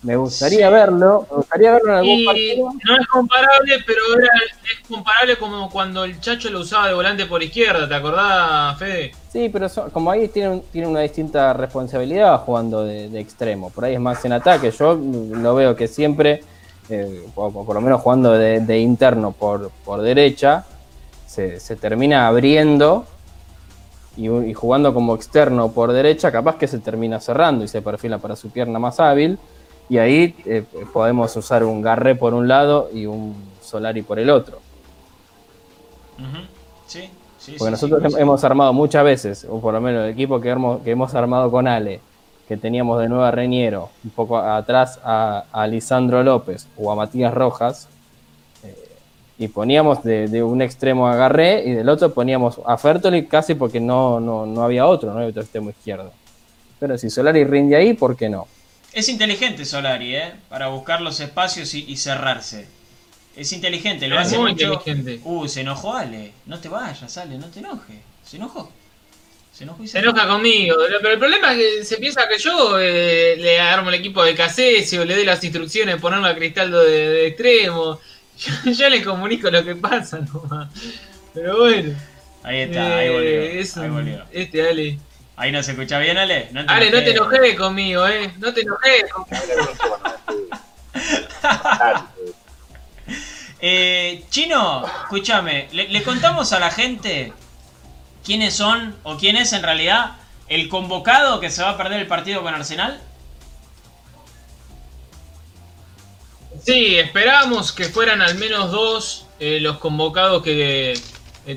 Speaker 5: me gustaría
Speaker 2: Sí.
Speaker 5: verlo, me gustaría verlo en algún
Speaker 3: Y
Speaker 5: partido.
Speaker 3: no es comparable, pero era- es comparable como cuando el Chacho lo usaba de volante por izquierda, ¿te acordás, Fede?
Speaker 5: Sí, pero son- como ahí tiene, tiene una distinta responsabilidad jugando de, de extremo. Por ahí es más en ataque. Yo lo veo que siempre, eh, o por lo menos jugando de, de interno por, por derecha, se, se termina abriendo y, y jugando como externo por derecha, capaz que se termina cerrando y se perfila para su pierna más hábil. Y ahí eh, podemos usar un Garré por un lado y un Solari por el otro.
Speaker 2: Ujú. Sí, sí,
Speaker 5: Porque
Speaker 2: sí,
Speaker 5: nosotros
Speaker 2: sí,
Speaker 5: hem-
Speaker 2: sí.
Speaker 5: hemos armado muchas veces, o por lo menos el equipo que hemos, que hemos armado con Ale, que teníamos de nuevo a Reñero, un poco atrás a, a Lisandro López o a Matías Rojas, y poníamos de, de un extremo a Garré y del otro poníamos a Fertoli casi porque no, no, no había otro, no había otro extremo izquierdo. Pero si Solari rinde ahí, ¿por qué no?
Speaker 2: Es inteligente Solari, ¿eh? Para buscar los espacios y, y cerrarse. Es inteligente, lo
Speaker 3: Es
Speaker 2: hace
Speaker 3: muy
Speaker 2: mucho.
Speaker 3: inteligente.
Speaker 2: Uh, se enojó Ale. No te vayas, Ale, no te enojes. Se enojó. Se enojó y
Speaker 3: Se enoja conmigo, pero el problema es que se piensa que yo eh, le armo el equipo de Casese o le doy las instrucciones de ponerlo a Cristaldo de, de extremo. Yo, (laughs) yo le comunico lo que pasa nomás. Pero bueno.
Speaker 2: Ahí está, ahí
Speaker 3: eh,
Speaker 2: volvió.
Speaker 3: es
Speaker 2: Ahí volvió.
Speaker 3: Este Ale.
Speaker 2: Ahí no se escucha bien, Ale. No te
Speaker 3: Ale, no te
Speaker 2: enojes.
Speaker 3: conmigo, eh. No te enojes conmigo. (laughs)
Speaker 2: Eh, Chino, escúchame, ¿le, le contamos a la gente quiénes son o quién es en realidad el convocado que se va a perder el partido con Arsenal?
Speaker 3: Sí, esperábamos que fueran al menos dos eh, los convocados que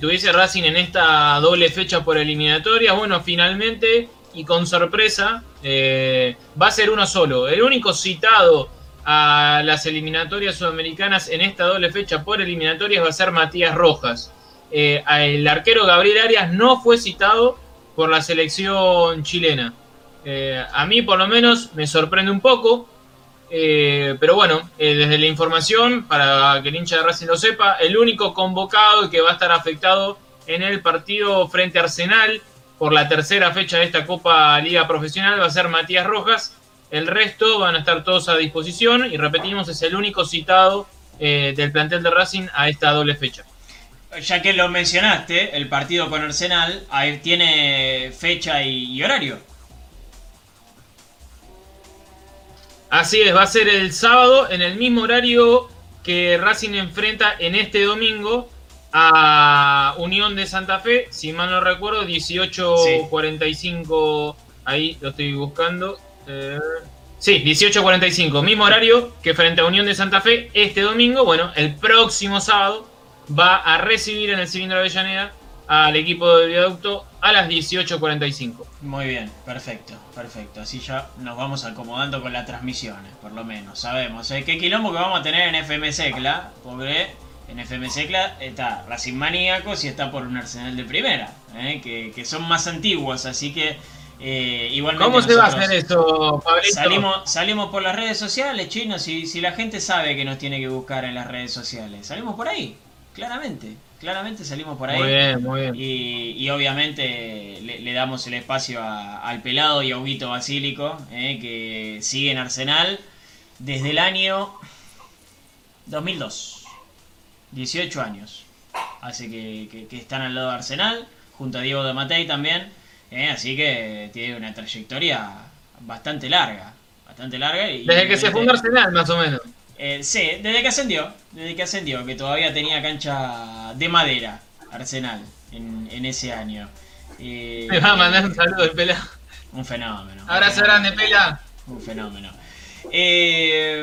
Speaker 3: tuviese Racing en esta doble fecha por eliminatoria. Bueno, finalmente y con sorpresa eh, va a ser uno solo. El único citado a las eliminatorias sudamericanas en esta doble fecha por eliminatorias va a ser Matías Rojas. Eh, el arquero Gabriel Arias no fue citado por la selección chilena. A mí por lo menos me sorprende un poco. Eh, pero bueno, eh, desde la información, para que el hincha de Racing lo sepa, el único convocado que va a estar afectado en el partido frente a Arsenal por la tercera fecha de esta Copa Liga Profesional va a ser Matías Rojas. El resto van a estar todos a disposición y repetimos, es el único citado eh, del plantel de Racing a esta doble fecha.
Speaker 2: Ya que lo mencionaste, el partido con Arsenal tiene fecha y horario.
Speaker 3: Así es, va a ser el sábado en el mismo horario que Racing enfrenta en este domingo a Unión de Santa Fe, si mal no recuerdo, 18.45, ahí lo estoy buscando. eh, sí, 18.45, mismo horario que frente a Unión de Santa Fe este domingo. Bueno, el próximo sábado va a recibir en el cilindro de Avellaneda al equipo del viaducto a las 18.45.
Speaker 2: Muy bien, perfecto, perfecto. Así ya nos vamos acomodando con las transmisiones, por lo menos. Sabemos ¿eh? qué quilombo que vamos a tener en FM Secla, porque en FM Secla está Racing Maníacos y está por un Arsenal de primera, ¿eh? que, que son más antiguos, así que eh, igualmente.
Speaker 3: ¿Cómo se va a hacer eso, Pablito?
Speaker 2: Salimos, salimos por las redes sociales, chinos, si, si la gente sabe que nos tiene que buscar en las redes sociales. Salimos por ahí, claramente. Claramente salimos por ahí.
Speaker 3: Muy bien, muy bien.
Speaker 2: Y, y obviamente le, le damos el espacio a- al pelado y a Huguito Basílico, eh, que sigue en Arsenal desde el año 2002. 18 años. Así que, que- que están al lado de Arsenal, junto a Diego de Matei también. eh, así que tiene una trayectoria bastante larga. Bastante larga. Y,
Speaker 3: Desde que se fundó Arsenal, más o menos.
Speaker 2: Eh, sí, desde que ascendió, desde que ascendió, que todavía tenía cancha de madera, Arsenal, en, en ese año. Eh,
Speaker 3: Me va a mandar un saludo el pelado.
Speaker 2: Un fenómeno.
Speaker 3: Abrazo grande, pela.
Speaker 2: Un fenómeno. Eh,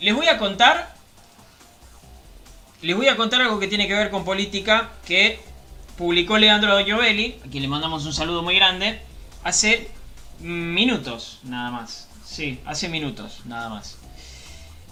Speaker 2: les voy a contar. Les voy a contar algo que tiene que ver con política que publicó Leandro Giovelli, a quien le mandamos un saludo muy grande, hace minutos nada más. Sí, hace minutos nada más.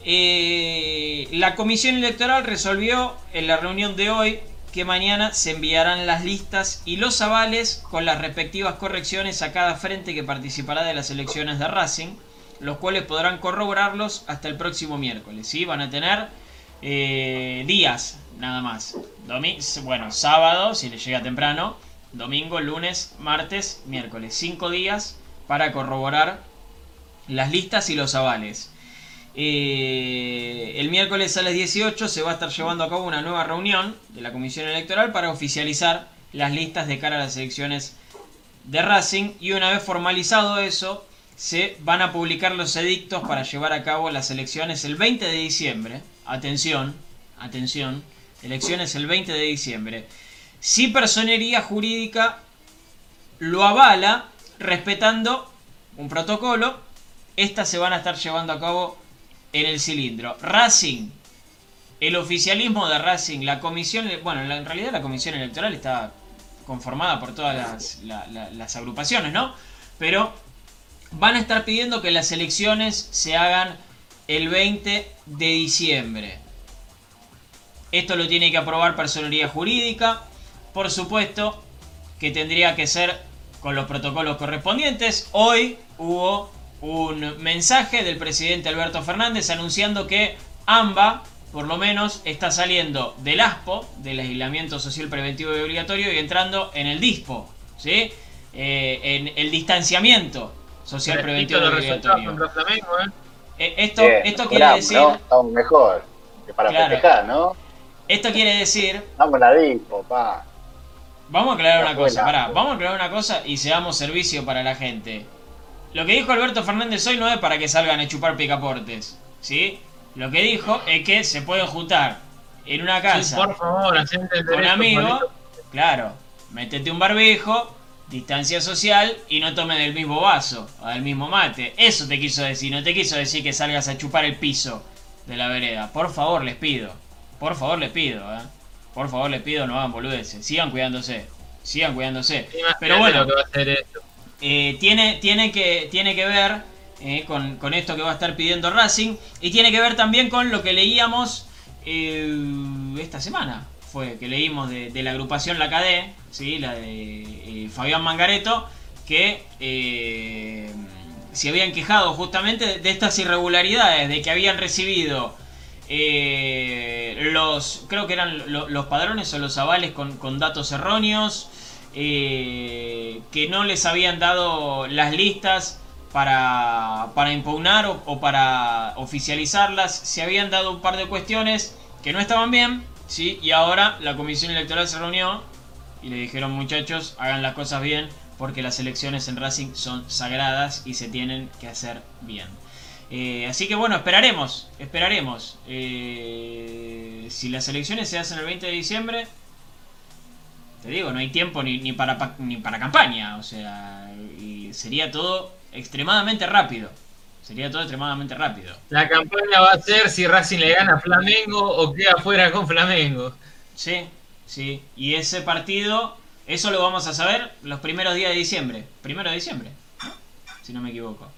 Speaker 2: Eh, la comisión electoral resolvió en la reunión de hoy que mañana se enviarán las listas y los avales con las respectivas correcciones a cada frente que participará de las elecciones de Racing, los cuales podrán corroborarlos hasta el próximo miércoles. ¿sí? Van a tener eh, días nada más. Domi- bueno, sábado, si les llega temprano, domingo, lunes, martes, miércoles. Cinco días para corroborar las listas y los avales. Eh, el miércoles a las 18 se va a estar llevando a cabo una nueva reunión de la Comisión Electoral para oficializar las listas de cara a las elecciones de Racing y una vez formalizado eso se van a publicar los edictos para llevar a cabo las elecciones el 20 de diciembre. Atención, atención, elecciones el 20 de diciembre. Si personería jurídica lo avala respetando un protocolo, estas se van a estar llevando a cabo en el cilindro. Racing, el oficialismo de Racing, la comisión, bueno, en realidad la comisión electoral está conformada por todas las, la- la- las agrupaciones, ¿no? Pero van a estar pidiendo que las elecciones se hagan el 20 de diciembre. Esto lo tiene que aprobar personería jurídica. Por supuesto que tendría que ser con los protocolos correspondientes. Hoy hubo un mensaje del presidente Alberto Fernández anunciando que AMBA, por lo menos, está saliendo del ASPO, del aislamiento social preventivo y obligatorio, y entrando en el DISPO, ¿sí? Eh, en el distanciamiento social preventivo y obligatorio. ¿eh? Eh, esto, esto quiere decir.
Speaker 4: Estamos mejor que para festejar, ¿no?
Speaker 2: Esto quiere decir.
Speaker 4: Vamos la dispo, pa.
Speaker 2: Vamos a aclarar una cosa, pará, vamos a aclarar una cosa y seamos servicio para la gente. Lo que dijo Alberto Fernández hoy no es para que salgan a chupar picaportes, ¿sí? Lo que dijo es que se pueden juntar en una casa
Speaker 3: por favor,
Speaker 2: con amigos, claro, métete un barbijo, distancia social y no tomen del mismo vaso o del mismo mate. Eso te quiso decir, no te quiso decir que salgas a chupar el piso de la vereda. Por favor, les pido. Por favor, les pido, ¿eh? Por favor, les pido, no hagan boludeces. Sigan cuidándose. Sigan cuidándose. Pero bueno, eh, tiene, tiene, que, tiene que ver eh, con, esto que va a estar pidiendo Racing. Y tiene que ver también con lo que leíamos eh, esta semana. Fue que leímos de, la agrupación La Cadé, ¿sí? la de Fabián Mangareto, que se habían quejado justamente de estas irregularidades, de que habían recibido eh, los, creo que eran los padrones o los avales con, datos erróneos, eh, que no les habían dado las listas para, para impugnar o, para oficializarlas, se habían dado un par de cuestiones que no estaban bien, ¿sí? y ahora la comisión electoral se reunió y le dijeron muchachos, hagan las cosas bien, porque las elecciones en Racing son sagradas y se tienen que hacer bien. Eh, así que bueno, esperaremos, esperaremos. Eh, si las elecciones se hacen el 20 de diciembre, te digo, no hay tiempo ni, ni, para, ni para campaña. O sea, y sería todo extremadamente rápido. Sería todo extremadamente rápido.
Speaker 3: La campaña va a ser si Racing le gana a Flamengo o queda fuera con Flamengo.
Speaker 2: Sí, sí. Y ese partido, eso lo vamos a saber los primeros días de diciembre. Primero de diciembre, si no me equivoco.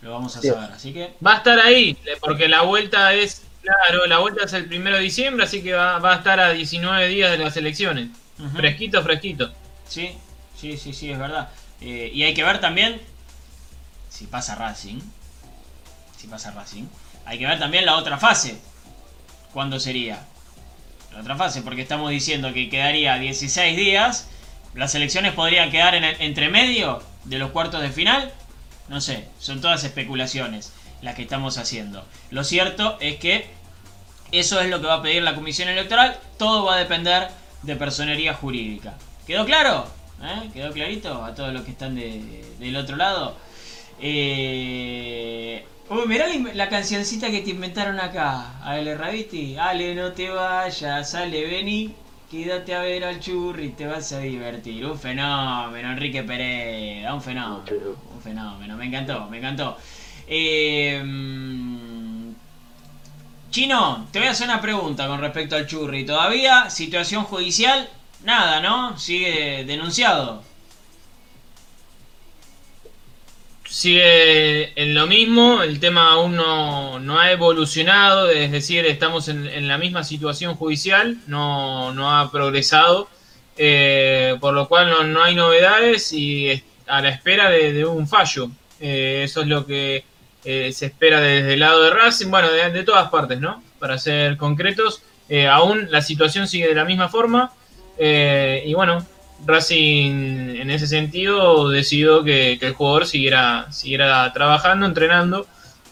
Speaker 2: Lo vamos a saber, así que...
Speaker 3: Va a estar ahí, porque la vuelta es, claro, la vuelta es el primero de diciembre, así que va, a estar a 19 días de las elecciones. Fresquito, fresquito.
Speaker 2: Sí, sí, sí, sí, es verdad. Eh, y hay que ver también si pasa Racing. Si pasa Racing. Hay que ver también la otra fase. ¿Cuándo sería? La otra fase, porque estamos diciendo que quedaría 16 días. Las elecciones podrían quedar en el, entre medio de los cuartos de final no sé, son todas especulaciones las que estamos haciendo. Lo cierto es que eso es lo que va a pedir la Comisión Electoral. Todo va a depender de personería jurídica. ¿Quedó claro? ¿Eh? ¿Quedó clarito a todos los que están del otro lado? Eh... Uy, mirá la, cancioncita que te inventaron acá, Ale Raviti. Ale, no te vayas, Ale, vení. Quédate a ver al churri, te vas a divertir. Un fenómeno, Enrique Pérez, un fenómeno. Un fenómeno, me encantó, me encantó. Eh, Chino, te voy a hacer una pregunta con respecto al churri. ¿Todavía situación judicial? Nada, ¿no? Sigue denunciado.
Speaker 3: sigue en lo mismo, el tema aún no, ha evolucionado, es decir, estamos en, la misma situación judicial, no, ha progresado, eh, por lo cual no, hay novedades y a la espera de, un fallo. Eh, eso es lo que eh, se espera desde el lado de Racing, bueno, de, todas partes, ¿no? Para ser concretos, aún la situación sigue de la misma forma y bueno, Racing en ese sentido decidió que, el jugador siguiera, siguiera trabajando, entrenando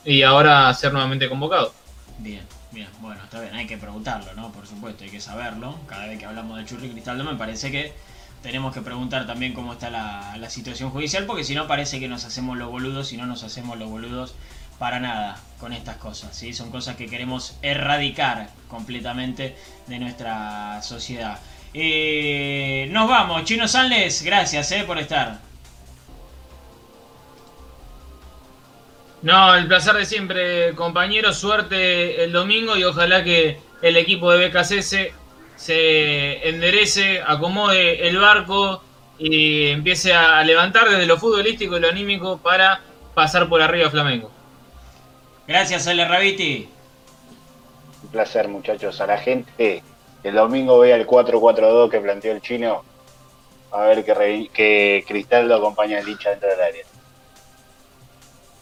Speaker 3: y ahora ser nuevamente convocado.
Speaker 2: Bien, bien, bueno, está bien, hay que preguntarlo, ¿no? Por supuesto, hay que saberlo. Cada vez que hablamos de Churri Cristaldo me parece que tenemos que preguntar también cómo está la, situación judicial, porque si no parece que nos hacemos los boludos y no nos hacemos los boludos para nada con estas cosas, ¿sí? Son cosas que queremos erradicar completamente de nuestra sociedad. Eh, nos vamos, Chino Sanles, gracias eh, por estar.
Speaker 3: No, el placer de siempre, compañero. Suerte el domingo y ojalá que el equipo de BKC se enderece, acomode el barco y empiece a levantar desde lo futbolístico y lo anímico para pasar por arriba a Flamengo.
Speaker 2: Gracias, Ale Rabiti.
Speaker 4: Un placer, muchachos. A la gente el domingo vea el 4-4-2 que planteó el chino a ver que, re- que Cristal lo acompaña el hincha dentro del área.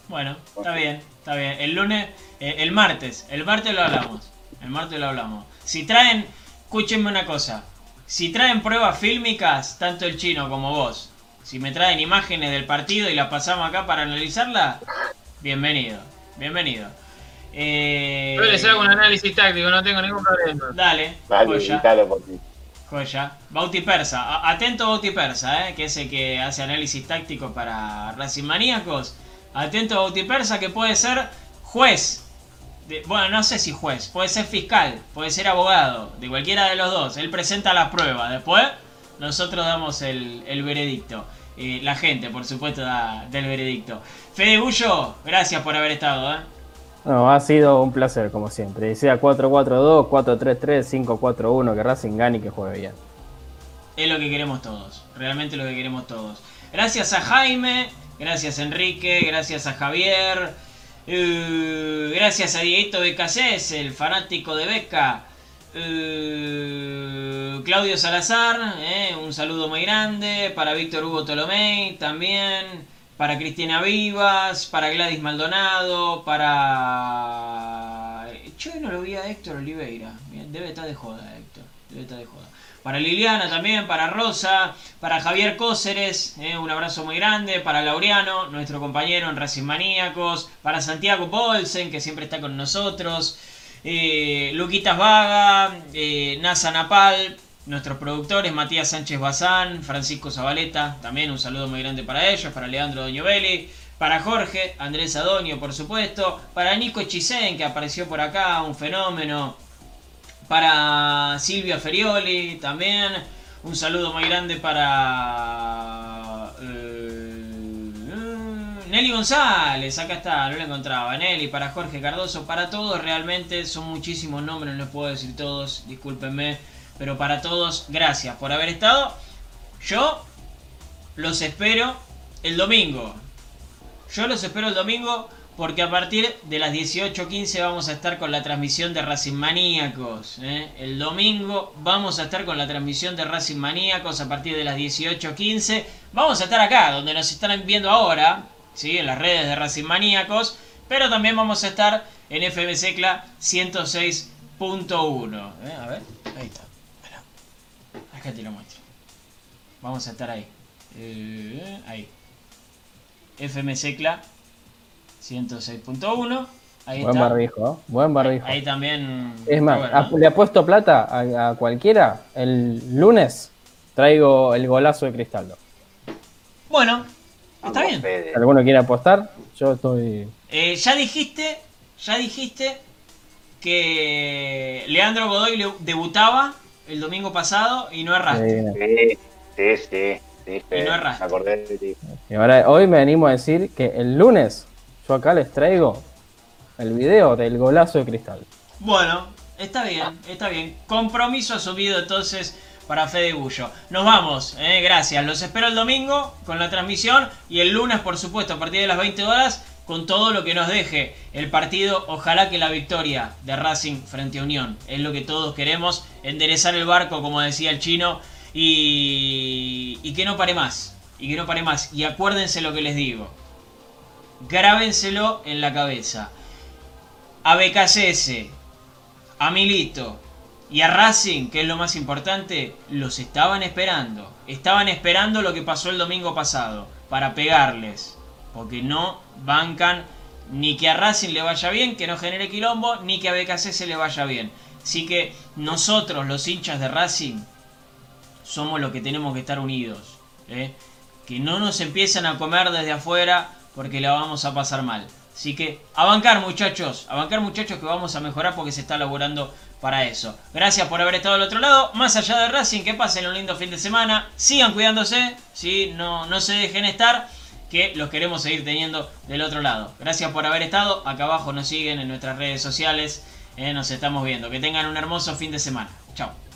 Speaker 2: Bueno, está bien, está bien. El lunes, eh, el martes, el martes lo hablamos. El martes lo hablamos. Si traen, escúchenme una cosa. Si traen pruebas fílmicas, tanto el chino como vos, si me traen imágenes del partido y las pasamos acá para analizarla, bienvenido, bienvenido. Eh,
Speaker 3: Yo les hago un análisis táctico, no tengo ningún problema.
Speaker 2: Dale,
Speaker 4: Dale,
Speaker 2: joya.
Speaker 4: gritalo por ti.
Speaker 2: Joya. Bauti Persa. A- Atento Bauti Persa, ¿eh? que es el que hace análisis táctico para Racing Maníacos. Atento Bauti Persa, que puede ser juez. De- bueno, no sé si juez. Puede ser fiscal. Puede ser abogado. De cualquiera de los dos. Él presenta las pruebas. Después, nosotros damos el, el veredicto. Eh, la gente, por supuesto, da del veredicto. Fede Bullo, gracias por haber estado. ¿eh?
Speaker 5: No, ha sido un placer, como siempre. Y sea 4-4-2, 4-3-3, 5-4-1, que Racing gane y que juegue bien.
Speaker 2: Es lo que queremos todos, realmente lo que queremos todos. Gracias a Jaime, gracias a Enrique, gracias a Javier, eh, gracias a Dieguito Becasés, el fanático de Beca, eh, Claudio Salazar, eh, un saludo muy grande, para Víctor Hugo Tolomei también, para Cristina Vivas, para Gladys Maldonado, para... Yo no lo vi a Héctor Oliveira, debe estar de joda Héctor, Para Liliana también, para Rosa, para Javier Cóceres, eh, un abrazo muy grande, para Laureano, nuestro compañero en Racing Maníacos, para Santiago Bolsen, que siempre está con nosotros, eh, Luquitas Vaga, eh, Nasa Napal, nuestros productores, Matías Sánchez Bazán, Francisco Zabaleta, también un saludo muy grande para ellos, para Leandro Doñovelli, para Jorge, Andrés Adonio, por supuesto, para Nico Chisen, que apareció por acá, un fenómeno, para Silvia Ferioli también. Un saludo muy grande para eh, Nelly González, acá está, no la encontraba. Nelly, para Jorge Cardoso, para todos realmente son muchísimos nombres, no les puedo decir todos, discúlpenme, pero para todos, gracias por haber estado. Yo los espero el domingo. Yo los espero el domingo porque a partir de las 18.15 vamos a estar con la transmisión de Racing Maníacos. ¿eh? El domingo vamos a estar con la transmisión de Racing Maníacos a partir de las 18.15. Vamos a estar acá, donde nos están viendo ahora, ¿sí? en las redes de Racing Maníacos. Pero también vamos a estar en FM Secla 106.1. ¿eh? A ver, ahí está. Acá te lo muestro. Vamos a estar ahí. Eh, ahí. FM Secla 106.1. Ahí
Speaker 5: Buen
Speaker 2: está.
Speaker 5: barbijo, ¿eh? buen barbijo.
Speaker 2: Ahí también.
Speaker 5: Es más,
Speaker 2: bueno,
Speaker 5: ap- le apuesto plata a, a cualquiera. El lunes traigo el golazo de Cristaldo.
Speaker 2: Bueno, está bien.
Speaker 5: Si alguno quiere apostar, yo estoy.
Speaker 2: Eh, ya dijiste, ya dijiste que Leandro Godoy le- debutaba el domingo pasado y no erraste.
Speaker 5: eh,
Speaker 4: Sí, sí, sí. sí, Fede.
Speaker 2: no erraste.
Speaker 4: Me acordé de ti.
Speaker 5: y ahora, hoy me animo a decir que el lunes acá les traigo el video del golazo de Cristaldo.
Speaker 2: Bueno, está bien, está bien. Compromiso asumido entonces para Fede Bullo. Nos vamos, eh, gracias. Los espero el domingo con la transmisión y el lunes, por supuesto, a partir de las 20 horas, con todo lo que nos deje el partido. Ojalá que la victoria de Racing frente a Unión. Es lo que todos queremos, enderezar el barco, como decía el chino, y, y que no pare más. Y que no pare más. Y acuérdense lo que les digo. Grábenselo en la cabeza. A BKCS, a Milito y a Racing, que es lo más importante, los estaban esperando. Estaban esperando lo que pasó el domingo pasado para pegarles. Porque no bancan ni que a Racing le vaya bien, que no genere quilombo, ni que a BKC le vaya bien. Así que nosotros, los hinchas de Racing, somos los que tenemos que estar unidos. ¿eh? Que no nos empiezan a comer desde afuera porque la vamos a pasar mal. Así que a bancar muchachos, a bancar muchachos que vamos a mejorar porque se está laburando para eso. Gracias por haber estado al otro lado. Más allá de Racing, que pasen un lindo fin de semana. Sigan cuidándose, ¿sí? no, no se dejen estar, que los queremos seguir teniendo del otro lado. Gracias por haber estado. Acá abajo nos siguen en nuestras redes sociales. ¿eh? nos estamos viendo. Que tengan un hermoso fin de semana. Chao.